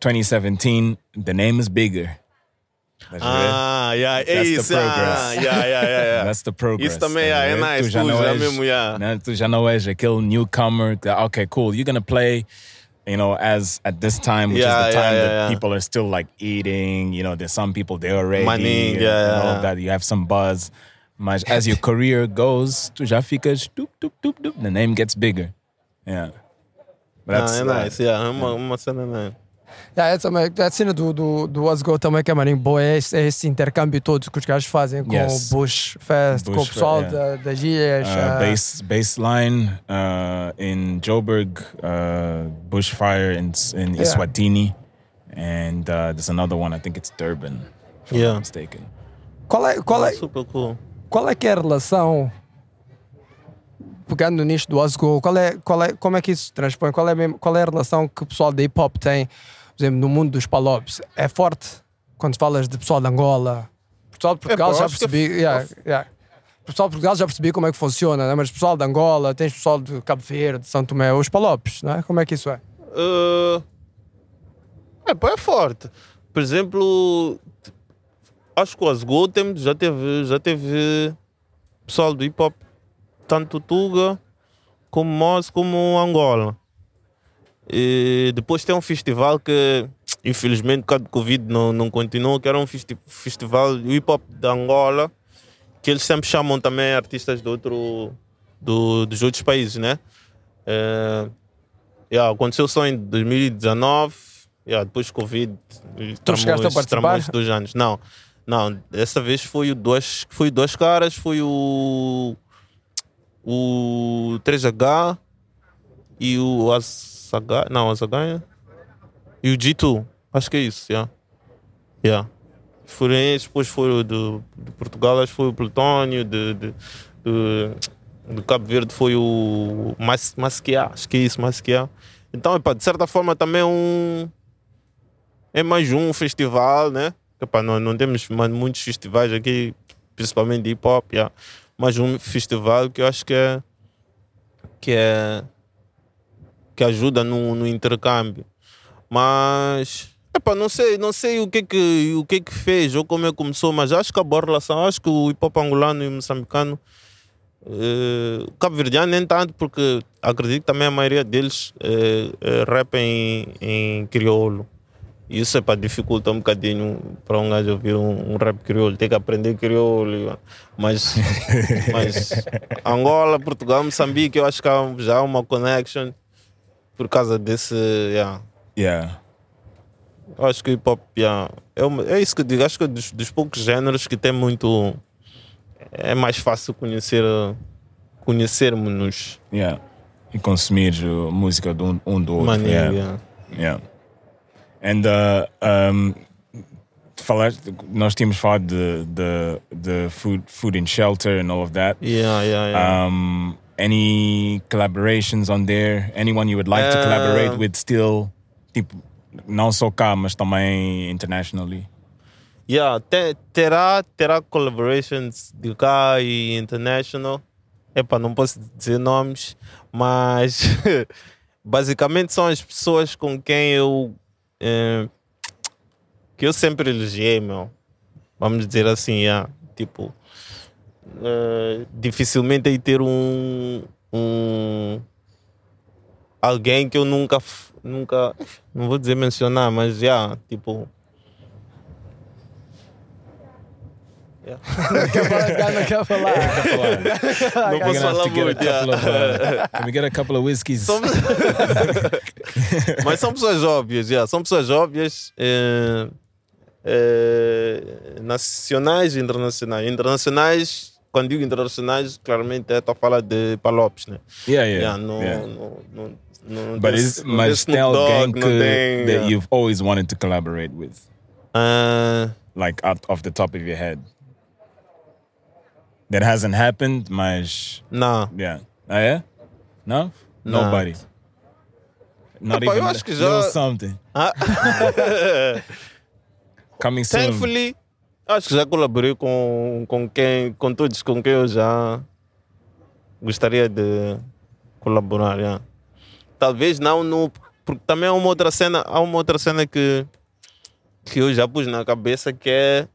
2017, the name is bigger. Ver? Ah, yeah, That's the isso. Ah, progress. yeah, yeah, yeah, yeah. That's the progress. Isso também é, é nice. Tu já Tu não já és, mesmo, yeah. né? Tu já não és aquele newcomer. Okay, cool. You're gonna play, you know, as at this time, which Yeah, is the time yeah, that people are still like eating. You know, there's some people they already Money, yeah, and all yeah. that. You have some buzz. Mas as your career goes, tu já ficas, dup, dup, dup, dup, the name gets bigger. Yeah. But Ah, that's, é uh, nice, yeah. É uma, uma cena nice. Yeah, essa, também- a cena do, do, do Was Go também que é maninho boa, é esse, é esse intercâmbio todo que os gajos fazem com Yes. o Bush Fest, com o Bush pessoal Fe- da, das ilhas. uh, ah, base baseline uh, in Joburg, uh, bushfire in in Yeah. Iswatini, and uh, there's another one. I think it's Durban, if I'm not mistaken. Qual é, qual, é, Super cool. Qual é que é a relação, pegando nisto do Was Go, qual é, qual é, como é que isso se transpõe? Qual é, qual é a relação que o pessoal da hip hop tem, por exemplo, no mundo dos palopes? É forte quando falas de pessoal de Angola? O pessoal de Portugal Epá, já acho que é percebi. yeah, yeah. O pessoal de Portugal já percebi como é que funciona, né? mas pessoal de Angola, tens pessoal de Cabo Verde, de São Tomé, os palopes, não é? Como é que isso é? Uh, é, pá, é forte. Por exemplo, acho que o Asgo tem, já teve, já teve pessoal do hip hop, tanto Tuga como Moz como Angola. E depois tem um festival que, infelizmente, por causa do Covid não, não continuou, que era um festi festival do hip hop de Angola, que eles sempre chamam também artistas de outro, do, dos outros países, né? É, Yeah, aconteceu só em 2019. Yeah, depois Covid. Tu chegaste a participar? dois anos. Não, não. Dessa vez foi o dois, foi dois caras. Foi o. O 3H e o ASH. Não, ASH. E o G2. Acho que é isso. Yeah. Yeah. foram depois foi o de, Portugal, acho foi o Plutónio, de, de, de, Cabo Verde foi o Mas, Masquiá, acho que é isso, Masquiá. Então, epá, de certa forma também é um. É mais um festival, né? Epá, não, não temos mais muitos festivais aqui, principalmente de hip hop, yeah. mais um festival que eu acho que é. que é. que ajuda no, no intercâmbio. Mas. Epá, não sei, não sei o que que, o que que fez ou como é que começou, mas acho que a boa relação, acho que o hip hop angolano e moçambicano eh, Cabo-Verdiano nem tanto, porque acredito que também a maioria deles eh, eh, rap em, em crioulo. Isso é para dificultar um bocadinho para um gajo ouvir um, um rap crioulo, tem que aprender crioulo. Mas, mas Angola, Portugal, Moçambique, eu acho que há já uma connection por causa desse. Yeah. Yeah. Eu acho que o hip hop yeah, é, uma- é isso que eu digo. Acho que é dos, dos poucos géneros que tem muito. É mais fácil conhecer conhecermos-nos. Yeah. E consumir música de um, um do outro. Maneiro, yeah. yeah. And uh, um, falaste, nós tínhamos falado de, de, de food, food and shelter and all of that. Yeah, yeah, yeah. Um, any collaborations on there? Anyone you would like to Uh, collaborate with still? Tipo, não só cá, mas também internationally. Yeah, te- terá, terá collaborations de cá e international. Epa, não posso dizer nomes, mas basicamente são as pessoas com quem eu que eu sempre elogiei, meu. Vamos dizer assim, yeah. tipo eh, dificilmente aí ter um, um alguém que eu nunca nunca não vou dizer mencionar, mas já tipo Não quer falar, esse cara não quer falar. Não We're gonna have falar to get a muito. couple of, yeah. uh, can we get a couple of whiskeys? São- Mas são pessoas óbvias, yeah. são pessoas óbvias, eh, eh, nacionais e internacionais. Internacionais, quando digo internacionais, claramente é a falar de Palopes, né? Yeah, yeah, não, yeah. não, não, não But tem- is, não tem mas Snoop tem alguém Dogg, que, não tem, that yeah. you've always wanted to collaborate with? Uh, like out off the top of your head. That hasn't happened, mas Não. yeah. Ah, yeah? No? Não. Nobody. Not Epá, eu even acho que já- something. Ah. Coming soon. Thankfully, acho que já colaborei com, com quem, com todos com quem eu já gostaria de colaborar. yeah. Talvez não no. Porque também há uma outra cena, há uma outra cena que, que eu já pus na cabeça que é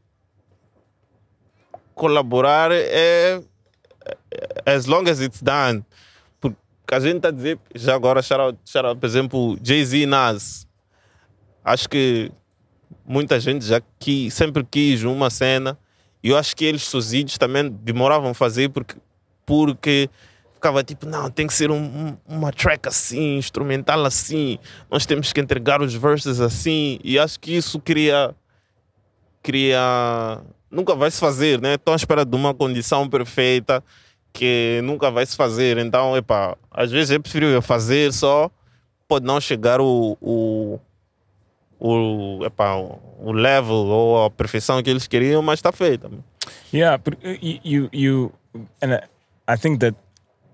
colaborar é é- as long as it's done. Porque a gente está a dizer, já agora, shout out, shout out, por exemplo, Jay-Z e Nas. Acho que muita gente já qui, sempre quis uma cena e eu acho que eles sozinhos também demoravam a fazer porque, porque ficava tipo, não, tem que ser um- uma track assim, instrumental assim, nós temos que entregar os verses assim e acho que isso cria, cria, nunca vai se fazer, né? Estão à espera de uma condição perfeita que nunca vai se fazer, então, epá, às vezes é preferível fazer só, pode não chegar o, o o, epá, o level ou a perfeição que eles queriam, mas está feita. Yeah, but you you, and I think that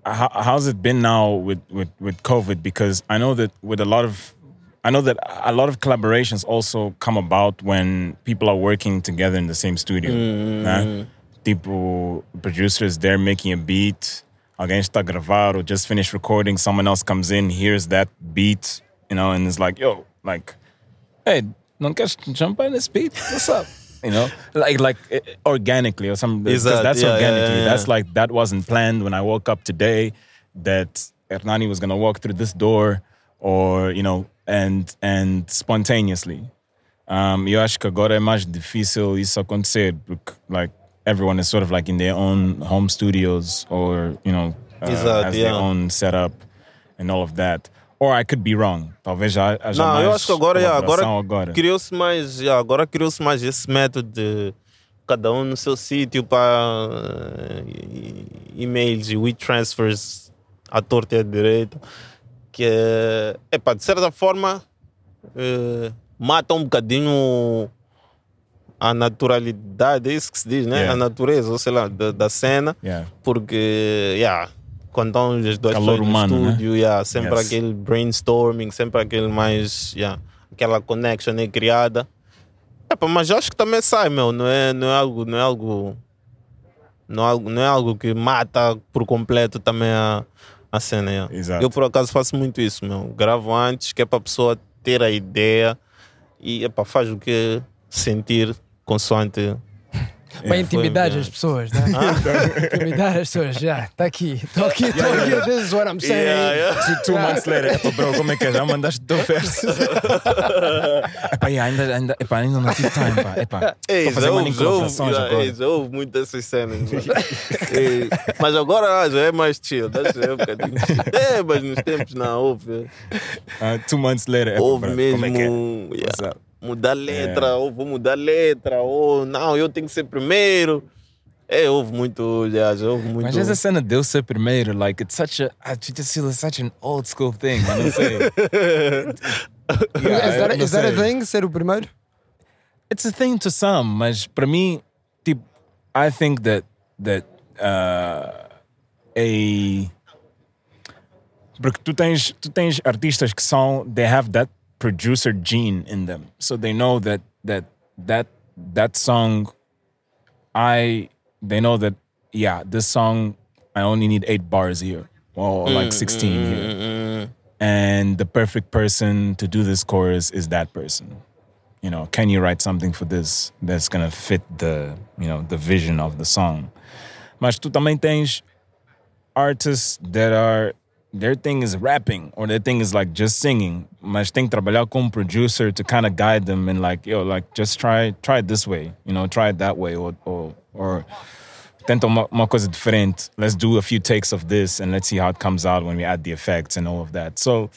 how, how's it been now with, with with COVID? Because I know that with a lot of I know that a lot of collaborations also come about when people are working together in the same studio. Mm. né? Tipo, producers they're making a beat, alguém está gravar or just finished recording, someone else comes in, hears that beat, you know, and is like, yo, like, hey, não queres jump on this beat? What's up? You know, like like eh, organically or something. Because Exato, that's yeah, yeah, organically. yeah, That's like that wasn't planned when I woke up today. That Hernani was gonna walk through this door, or you know, and and spontaneously. Um, eu acho que agora é mais difícil isso acontecer porque like everyone is sort of like in their own home studios or you know uh, Exato, has their own setup and all of that. Or I could be wrong. Talvez já haja Não, eu acho que agora, yeah, agora, agora. criou-se mais, yeah, agora criou-se mais esse método de cada um no seu sítio para eh, e- e-mails e WeTransfers à torta e à direita, que é, epá, de certa forma eh, mata um bocadinho a naturalidade, é isso que se diz, né? Yeah. A natureza, ou sei lá, da, da cena, Yeah. porque, yeah, quando estão as duas Calor pessoas no humano, né? estúdio, yeah, sempre Yes. aquele brainstorming, sempre aquele mais, yeah, aquela connection é criada. Epa, mas eu acho que também sai, meu, não é, não é algo, não é algo, não é algo, não é algo que mata por completo também a, a cena. yeah. Exato. Eu por acaso faço muito isso, meu, gravo antes, que é para a pessoa ter a ideia e epa, faz o que sentir consoante. Para intimidar Foi, as pessoas, né? intimidar as pessoas, já, tá aqui, tô aqui, tô aqui, this is what I'm saying. Yeah, yeah. Two, two months later, epa, bro, como é que é? Já mandaste teu verso? epá, yeah, ainda, ainda, epá, ainda não tive time, pá. Epá, Ei, estou a fazer já mani ouve, já ouve, colaborações já, agora. ei, muito dessas cenas. Ei, mas agora ah, já é mais chill, deixa eu um bocadinho chill. É, mas nos tempos não houve. Ah, two months later, epa, Houve bro, mesmo como é que é? yeah, What's up? Mudar letra, ou vou mudar letra, ou não, eu tenho que ser primeiro. É, houve muito, já, já houve muito. Mas essa cena de eu ser primeiro, like, it's such a, I just feel it's such an old school thing, não sei. Yeah, is that, is that a thing, ser o primeiro? It's a thing to some, mas para mim, tipo, I think that that uh, a porque tu tens tu tens artistas que são they have that producer gene in them, so they know that that that that song, I they know that yeah this song I only need eight bars here. Or mm, like sixteen mm, here, mm, and the perfect person to do this chorus is that person. You know, can you write something for this that's gonna fit the, you know, the vision of the song? Mas tu também tens artists that are their thing is rapping or their thing is like just singing, mas tem que trabalhar com um producer to kind of guide them and like, yo, like just try try it this way, you know, try it that way or or or tenta uma, uma coisa diferente. Let's do a few takes of this and let's see how it comes out when we add the effects and all of that. So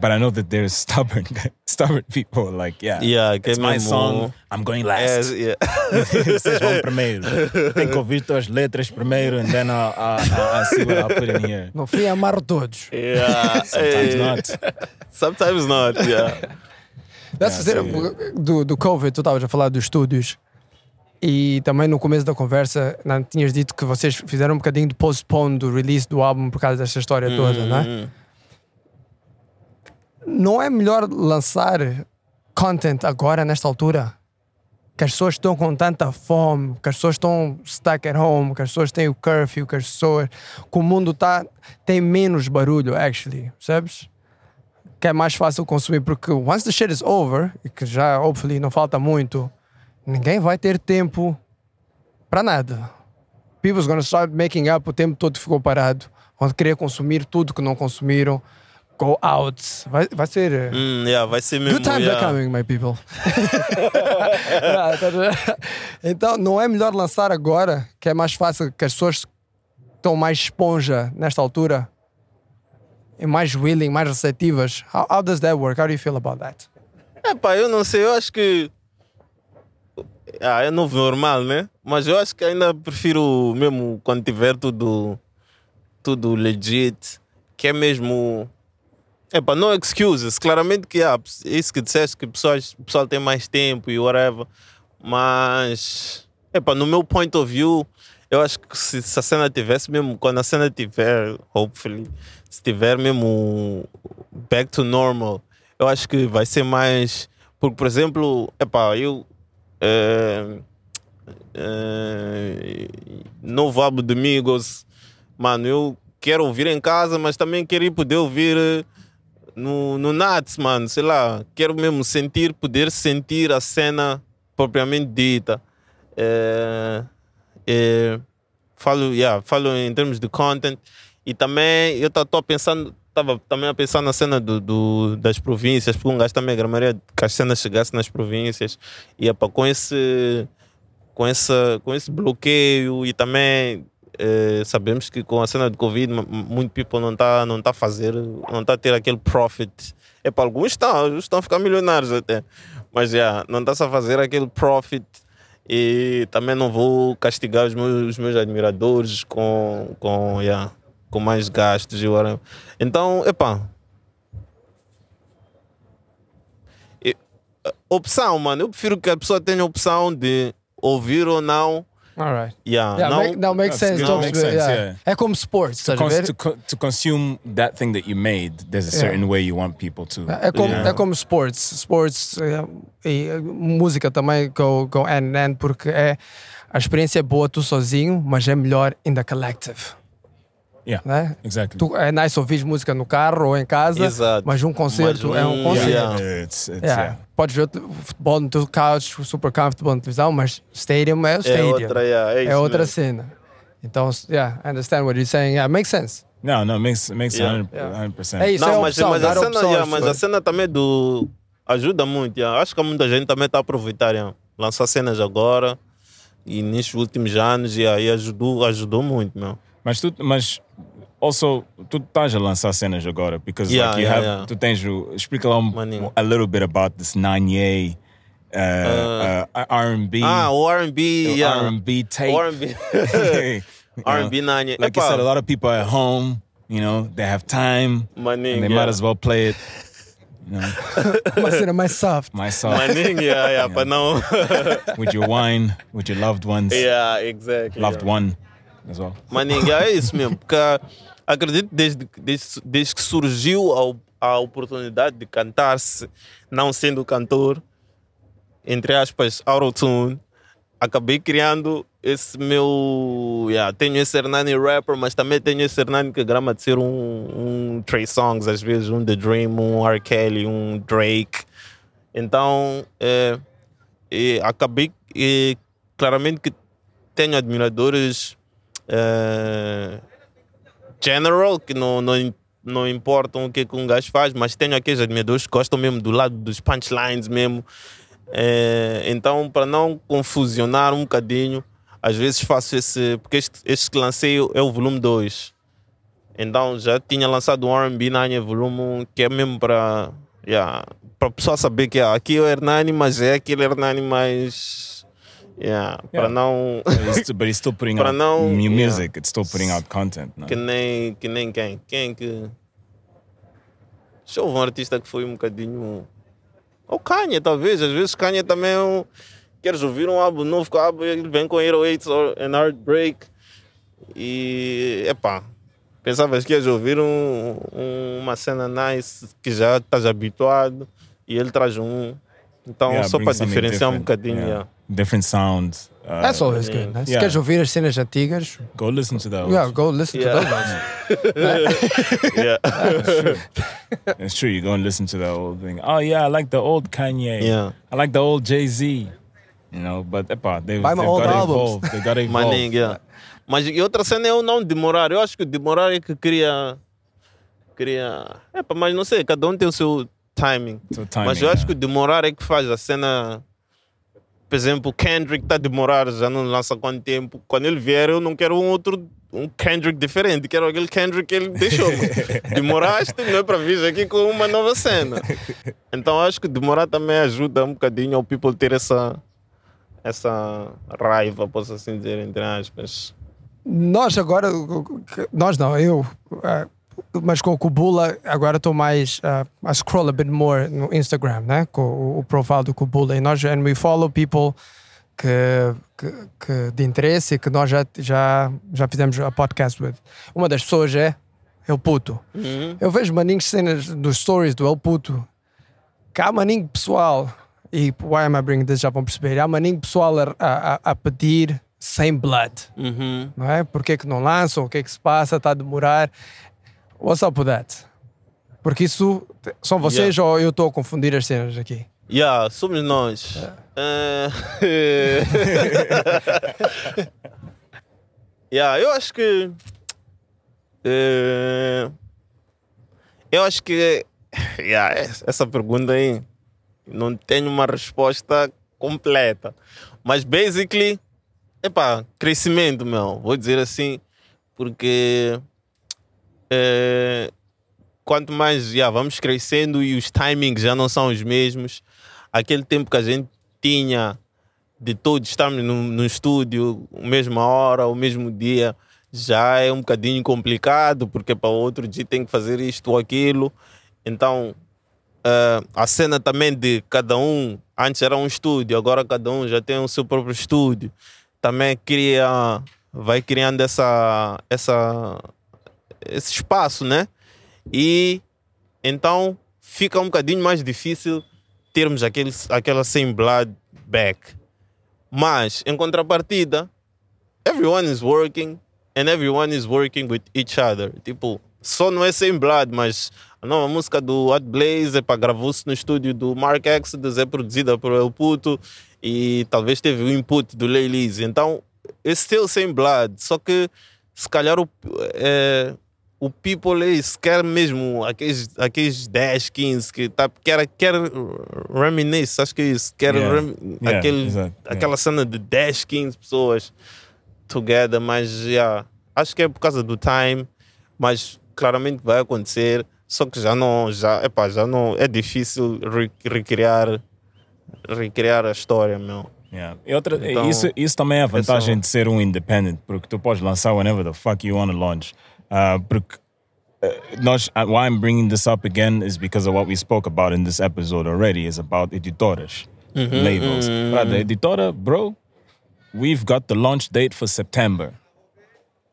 but I know that there's stubborn stubborn people like yeah, Yeah, it's é my song I'm going last É, yeah. vocês vão primeiro tem que ouvir tuas letras primeiro and then I'll, I'll, I'll, I'll see what I'll put in here No fim, amarro todos. Yeah, sometimes not Sometimes not, yeah. Deve ser do, do Covid, tu estavas a falar dos estúdios. E também no começo da conversa, não, tinhas dito que vocês fizeram um bocadinho de postpone do release do álbum por causa desta história toda, não é? Não é melhor lançar content agora, nesta altura? Que as pessoas estão com tanta fome, que as pessoas estão stuck at home, que as pessoas têm o curfew, que as pessoas. que o mundo tá, tem menos barulho, actually, percebes? Que é mais fácil consumir, porque once the shit is over, e que já, hopefully, não falta muito, ninguém vai ter tempo para nada. People's gonna start making up o tempo todo ficou parado, vão querer consumir tudo que não consumiram, go out. Vai, vai ser. Hum, yeah, vai ser mesmo. Good times yeah. are coming, my people. Tá então, não é melhor lançar agora, que é mais fácil, que as pessoas estão mais esponja nesta altura e mais willing, mais receptivas. How, how does that work? How do you feel about that? É pá, eu não sei, eu acho que. Ah, é novo normal, né? Mas eu acho que ainda prefiro mesmo quando tiver tudo, tudo legit, que é mesmo. É pá, no excuses. Claramente que há, é isso que disseste, que pessoas, o pessoal tem mais tempo e whatever. Mas. É pá, no meu point of view, eu acho que se, se a cena tivesse mesmo, quando a cena tiver, hopefully, se tiver mesmo back to normal, eu acho que vai ser mais. Porque, por exemplo, epá, eu. eh, eh, novo álbum de Migos, mano, eu quero ouvir em casa, mas também quero poder ouvir eh, no, no Nats, mano, sei lá. Quero mesmo sentir, poder sentir a cena propriamente dita. Eh, eh, falo, yeah, falo em termos de content e também eu estou pensando, estava também a pensar na cena do, do- das províncias, porque um gajo também gramaria que as cenas chegassem nas províncias e epa, com esse com essa com esse bloqueio e também eh, sabemos que com a cena de Covid muito people não está não tá a fazer não está a ter aquele profit é para alguns estão alguns estão a ficar milionários até mas já não está a fazer aquele profit e também não vou castigar os meus, os meus admiradores com, com, yeah, com mais gastos e. Então, epá. E- opção, mano. Eu prefiro que a pessoa tenha a opção de ouvir ou não. Alright. Yeah, Yeah, não, make, não, makes sense. a Makes sense, yeah. yeah. É como sports, To, a cons- to, co- to consume that thing that you made, there's a Yeah. certain way you want people to. É como, Yeah. é como sports. Sports eh, e eh, música também go, go hand in hand porque é, a experiência é boa tu sozinho, mas é melhor in the collective. Yeah, Né? exactly. Tu, é nice ouvir música no carro ou em casa, Exato. mas um concerto Mas é um- concerto. yeah. It's, it's, Yeah. yeah. Podes ver o futebol no teu couch, super comfortable na televisão, mas stadium é o É stadium. outra, yeah, é É outra cena. Então, yeah, I understand what you're saying. Yeah, makes sense. No, it makes makes Yeah. 100 Yeah. 100%. É isso, é Não, a mas, opção, mas, a cena, opções, yeah, mas a cena também do. ajuda muito. yeah. Acho que muita gente também está a aproveitar. yeah. Lançar cenas agora e nestes últimos anos yeah, e ajudou, ajudou muito, meu. Mas tu, mas also tu estás a lançar cenas agora because Yeah, like you yeah, have yeah. tu tens o explica lá um, Maninho. a little bit about this Nanye uh, uh, R&B Ah, o R&B, yeah. R&B tape R&B. R&B Nanye. like you said a lot of people at home you know they have time Maninho, and they yeah. might as well play it you know Uma cena mais soft. myself Maninho, yeah, yeah, para não. with your wine with your loved ones yeah, exactly. loved yeah. one as well é isso mesmo. Porque acredito desde, desde, desde que surgiu a, a oportunidade de cantar-se, não sendo cantor, entre aspas, autotune, acabei criando esse meu. Yeah, tenho esse Hernani rapper, mas também tenho esse Hernani que grama de ser um, um Trey Songs, às vezes um The Dream, um R. Kelly, um Drake. Então, é, e acabei e, claramente que tenho admiradores eh, general, que não, não, não importam o que, que um gajo faz, mas tenho aqueles admiradores que gostam mesmo do lado dos punchlines mesmo. Eh, então, para não confusionar um bocadinho, às vezes faço esse. Porque este, este que lancei é o volume 2. Então já tinha lançado um RB Nanya volume 1, que é mesmo para. Yeah, para a pessoa saber que ah, aqui é o Hernani, mas é aquele Hernani mais. Yeah, Para Yeah. não. but he's, still, but he's still putting Para out não- new yeah. music it's still putting out content no? que nem, que nem quem? Quem que. Deixa eu ver um artista que foi um bocadinho. Ou Kanye, talvez. Às vezes Kanye também é um. Queres ouvir um álbum novo com o álbum, ele vem com 808 ou and Heartbreak. E. Epá. Pensavas que ias ouvir um, um- uma cena nice que já estás habituado e ele traz um. Então, Yeah, só para diferenciar um bocadinho. yeah. Different sounds. Uh, That's always good. Né? Se Yeah. queres ouvir as cenas antigas, Go listen to those. yeah, go listen Yeah. to those. Yeah. It's true. You go and listen to the old thing. Oh yeah, I like the old Kanye. Yeah. I like the old Jay Z. You know, but epa, they've, Buy my they've old got to albums. evolve. They got to evolve. Maninho, yeah. Mas e outra cena é eu não demorar. Eu acho que demorar é que cria. Cria. Epa, mas não sei, cada um tem o seu timing. So timing, mas eu acho yeah. que demorar é que faz a cena. Por exemplo, Kendrick está a demorar, já não lança há quanto tempo. Quando ele vier, eu não quero um outro. Um Kendrick diferente, quero aquele Kendrick que ele deixou. Demoraste, não é para vir aqui com uma nova cena. Então acho que demorar também ajuda um bocadinho ao people ter essa, essa raiva, posso assim dizer, entre aspas. Nós agora, nós não, eu, ah, mas com o Kubula, agora estou mais a scroll a bit more no Instagram, né? Com o, o profile do Kubula. E nós, and we follow people que, que, que de interesse e que nós já, já, já fizemos a podcast with. Uma das pessoas é El Puto. Eu vejo maninhos cenas dos stories do El Puto que há maninho pessoal, e why am I bringing this? Já vão perceber, há maninho pessoal a, a, a pedir sem blood Uhum. não é? Por que, que não lançam? O que é que se passa? Está a demorar? What's up with that? Porque isso são vocês ou eu estou a confundir as cenas aqui? Yeah, somos nós. Eh, yeah, eu acho que. eh, eu acho que. Yeah, essa pergunta aí não tenho uma resposta completa. Mas, basically, epá, crescimento, meu. Vou dizer assim, porque. Eh, quanto mais já vamos crescendo e os timings já não são os mesmos, aquele tempo que a gente tinha de todos estarmos no, no estúdio, mesma hora, o mesmo dia, já é um bocadinho complicado, porque para outro dia tem que fazer isto ou aquilo. Então, eh, a cena também de cada um Antes era um estúdio, agora cada um já tem o seu próprio estúdio. Também cria, vai criando essa, essa, esse espaço, né? E então fica um bocadinho mais difícil termos aquele, aquela blood back. Mas, em contrapartida, everyone is working and everyone is working with each other. Tipo, só não é same blood, mas a nova música do Hot Blaze é gravou-se no estúdio do Mark Exodus, é produzida por El Puto e talvez teve o input do Lay Lizzy. Então, é still same blood, só que se calhar o, é, o people is, quer mesmo aqueles, aqueles 10, 15 que tá, quer, quer reminisce, acho que é isso, quer Yeah. rem- Yeah, aquele, exato, aquela cena de 10, 15 pessoas together, mas yeah, acho que é por causa do time, mas claramente vai acontecer, só que já não, já, epá, já não, é difícil re- recriar, recriar a história, meu. Yeah. Outra, Então, isso, isso também é a vantagem essa- de ser um independent, porque tu podes lançar whenever the fuck you want to launch. Uh, porque uh, uh, why I'm bringing this up again is because of what we spoke about in this episode already, is about editoras, Uhum, labels. uhum. But the editora, bro, we've got the launch date for September.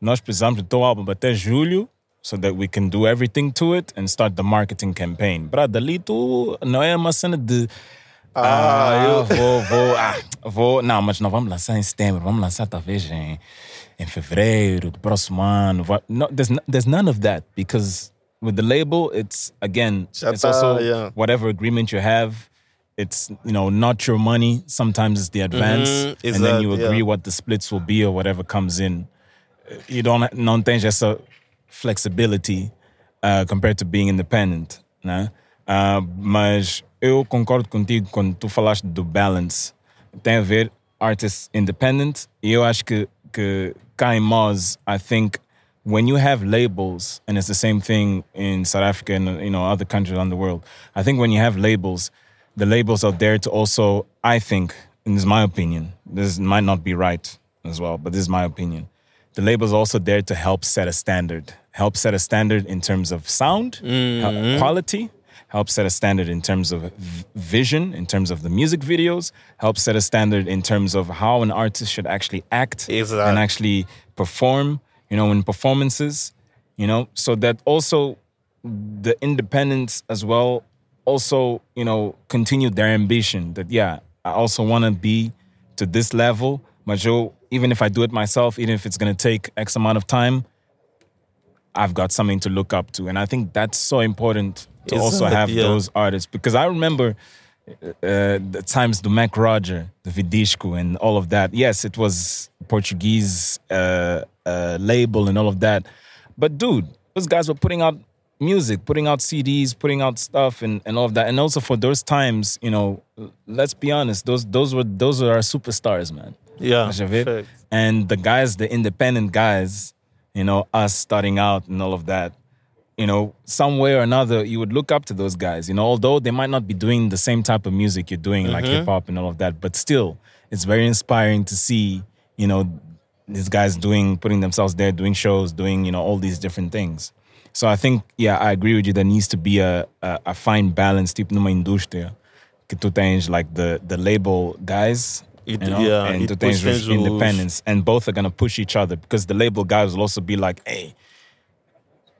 Nós precisamos do teu álbum até julho so that we can do everything to it and start the marketing campaign. Brad, ali tu não é uma cena de Ah, eu- vou, vou, ah, vou. Não, mas não vamos lançar em setembro, vamos lançar talvez em, em fevereiro do próximo ano. No, there's, no- there's none of that because with the label, it's again, Já it's also yeah. whatever agreement you have. It's you know not your money. Sometimes it's the advance, Mhm, and then you agree yeah. what the splits will be or whatever comes in. You don't não tens essa flexibility uh, compared to being independent, né? Uh, mas eu concordo contigo quando tu falaste do balance. Tem a ver artist independent e eu acho que que em Moz, I think when you have labels and it's the same thing in South Africa and you know other countries around the world. I think when you have labels, the labels are there to also I think, and this is my opinion. This might not be right as well, but this is my opinion. The labels are also there to help set a standard, help set a standard in terms of sound, uh, quality, help set a standard in terms of vision, in terms of the music videos, help set a standard in terms of how an artist should actually act Exato. and actually perform, you know, in performances, you know, so that also the independents as well also, you know, continue their ambition that, yeah, I also want to be to this level, but even if I do it myself, even if it's going to take X amount of time, I've got something to look up to. And I think that's so important to It's also have yeah. those artists because I remember uh, the times the Mac Roger, the Vidisco, and all of that. Yes, it was Portuguese uh, uh, label and all of that. But dude, those guys were putting out music, putting out CDs, putting out stuff, and, and all of that. And also for those times, you know, let's be honest, those those were those were our superstars, man. Yeah, Estás ver? fact. And the guys, the independent guys, you know, us starting out and all of that, you know, some way or another, you would look up to those guys, you know, although they might not be doing the same type of music you're doing, like Mhm. hip hop and all of that, but still, it's very inspiring to see, you know, these guys doing, putting themselves there, doing shows, doing, you know, all these different things. So I think, yeah, I agree with you. There needs to be a, a, a fine balance, tipo numa indústria, que tu tens like the, the label guys, E you know, yeah, and e tu depois tens tens os os- and both are gonna push each other because the label guys will also be like, hey,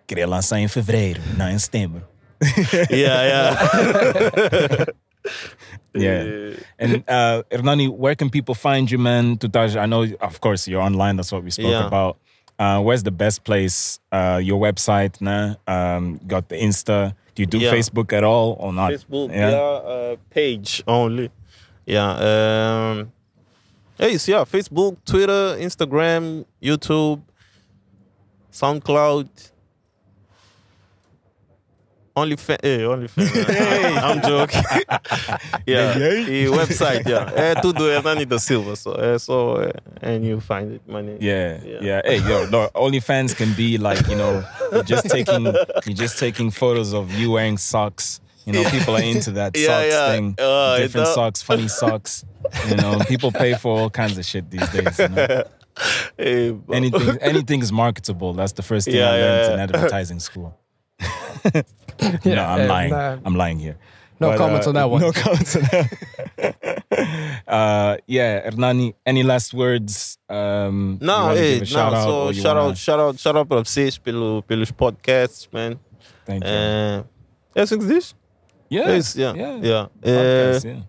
queria lançar em fevereiro, não em setembro. Yeah, yeah. yeah. And uh, Hernani, where can people find you, man? I know, of course, you're online. That's what we spoke Yeah. about. Uh, where's the best place? Uh, your website, nah? Um, got the Insta. Do you do Yeah. Facebook at all or not? Facebook, yeah, uh, page only. Yeah. Um, é isso, yeah. Facebook, Twitter, Instagram, YouTube, SoundCloud. OnlyFans. Hey, OnlyFans. I'm joking. yeah. E eh? website, yeah. Eh, é tudo Hernani da Silva. So, é só. é, and you find it, money. name. Yeah, yeah. Hey, yo, no, OnlyFans can be like you know, you're just taking you're just taking photos of you wearing socks. You know, people are into that Yeah, socks yeah. thing. Uh, Different socks, funny socks. You know, people pay for all kinds of shit these days. You know? Hey, anything, anything is marketable. That's the first thing Yeah, I learned yeah, in advertising school. no, I'm and, lying. uh, I'm lying here. No But, comments uh, on that one. No comments on that. uh, yeah, Hernani, any last words? Um, you Não, wanna é, shout out só or you shout wanna- out, shout out, shout out para vocês pelo, pelos podcasts, man. Thank you. É, é assim que diz? Yeah, É isso, yeah. yeah. yeah. Podcast, É, yeah.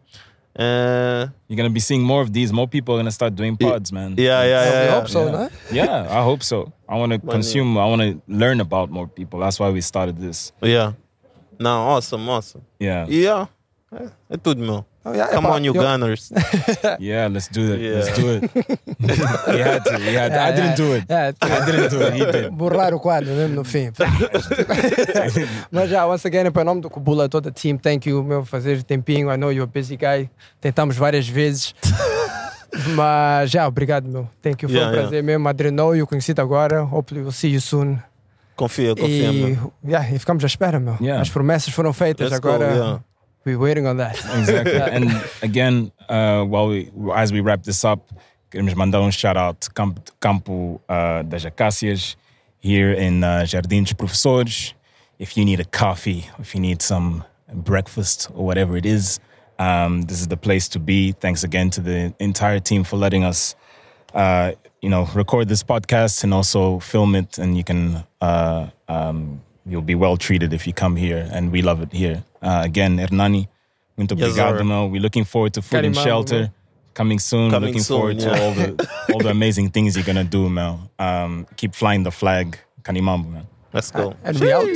É, You're gonna be seeing more of these. More people are gonna start doing pods, man. yeah, yeah, We yeah. hope so, yeah. né? Yeah, I hope so. I want to consume. I want to learn about more people. That's why we started this. yeah. Não, awesome, awesome. Yeah, Yeah. Eh, eh, é, é tudo, meu. Oh, yeah, Come on, you Gunners. yeah. Let's do it. Yeah. Let's do it. he had to. He had to. I didn't do it. É, I didn't do it. He did. Borrar o quadro mesmo no fim. Mas já, once again, em nome do Kubula, toda a team, thank you, meu, fazer tempinho. I know you're a busy guy. Tentamos várias vezes. Mas já, obrigado, meu. Thank you, foi Yeah, um yeah. prazer mesmo. Adrenou, eu conheci-te agora. Hopefully we'll see you soon. Confia, confia, E, meu. yeah, e ficamos à espera, meu. Yeah. As promessas foram feitas, Let's go, agora yeah. We're waiting on that. Exactly. and again, uh, while we, as we wrap this up, queremos mandar um shout out to Campo, Campo uh, das Acácias here in uh, Jardim dos Professores. If you need a coffee, if you need some breakfast or whatever it is, um, this is the place to be. Thanks again to the entire team for letting us, uh, you know, record this podcast and also film it. And you can, uh, um, you'll be well treated if you come here, and we love it here. Uh, again, Hernani. Muito yes, obrigado, We're looking forward to food and shelter. Coming soon. Coming looking soon, forward yeah. to all the all the amazing things you're gonna do, Mel. Um, keep flying the flag, Kanimambo, man. Let's go. Uh, and we out.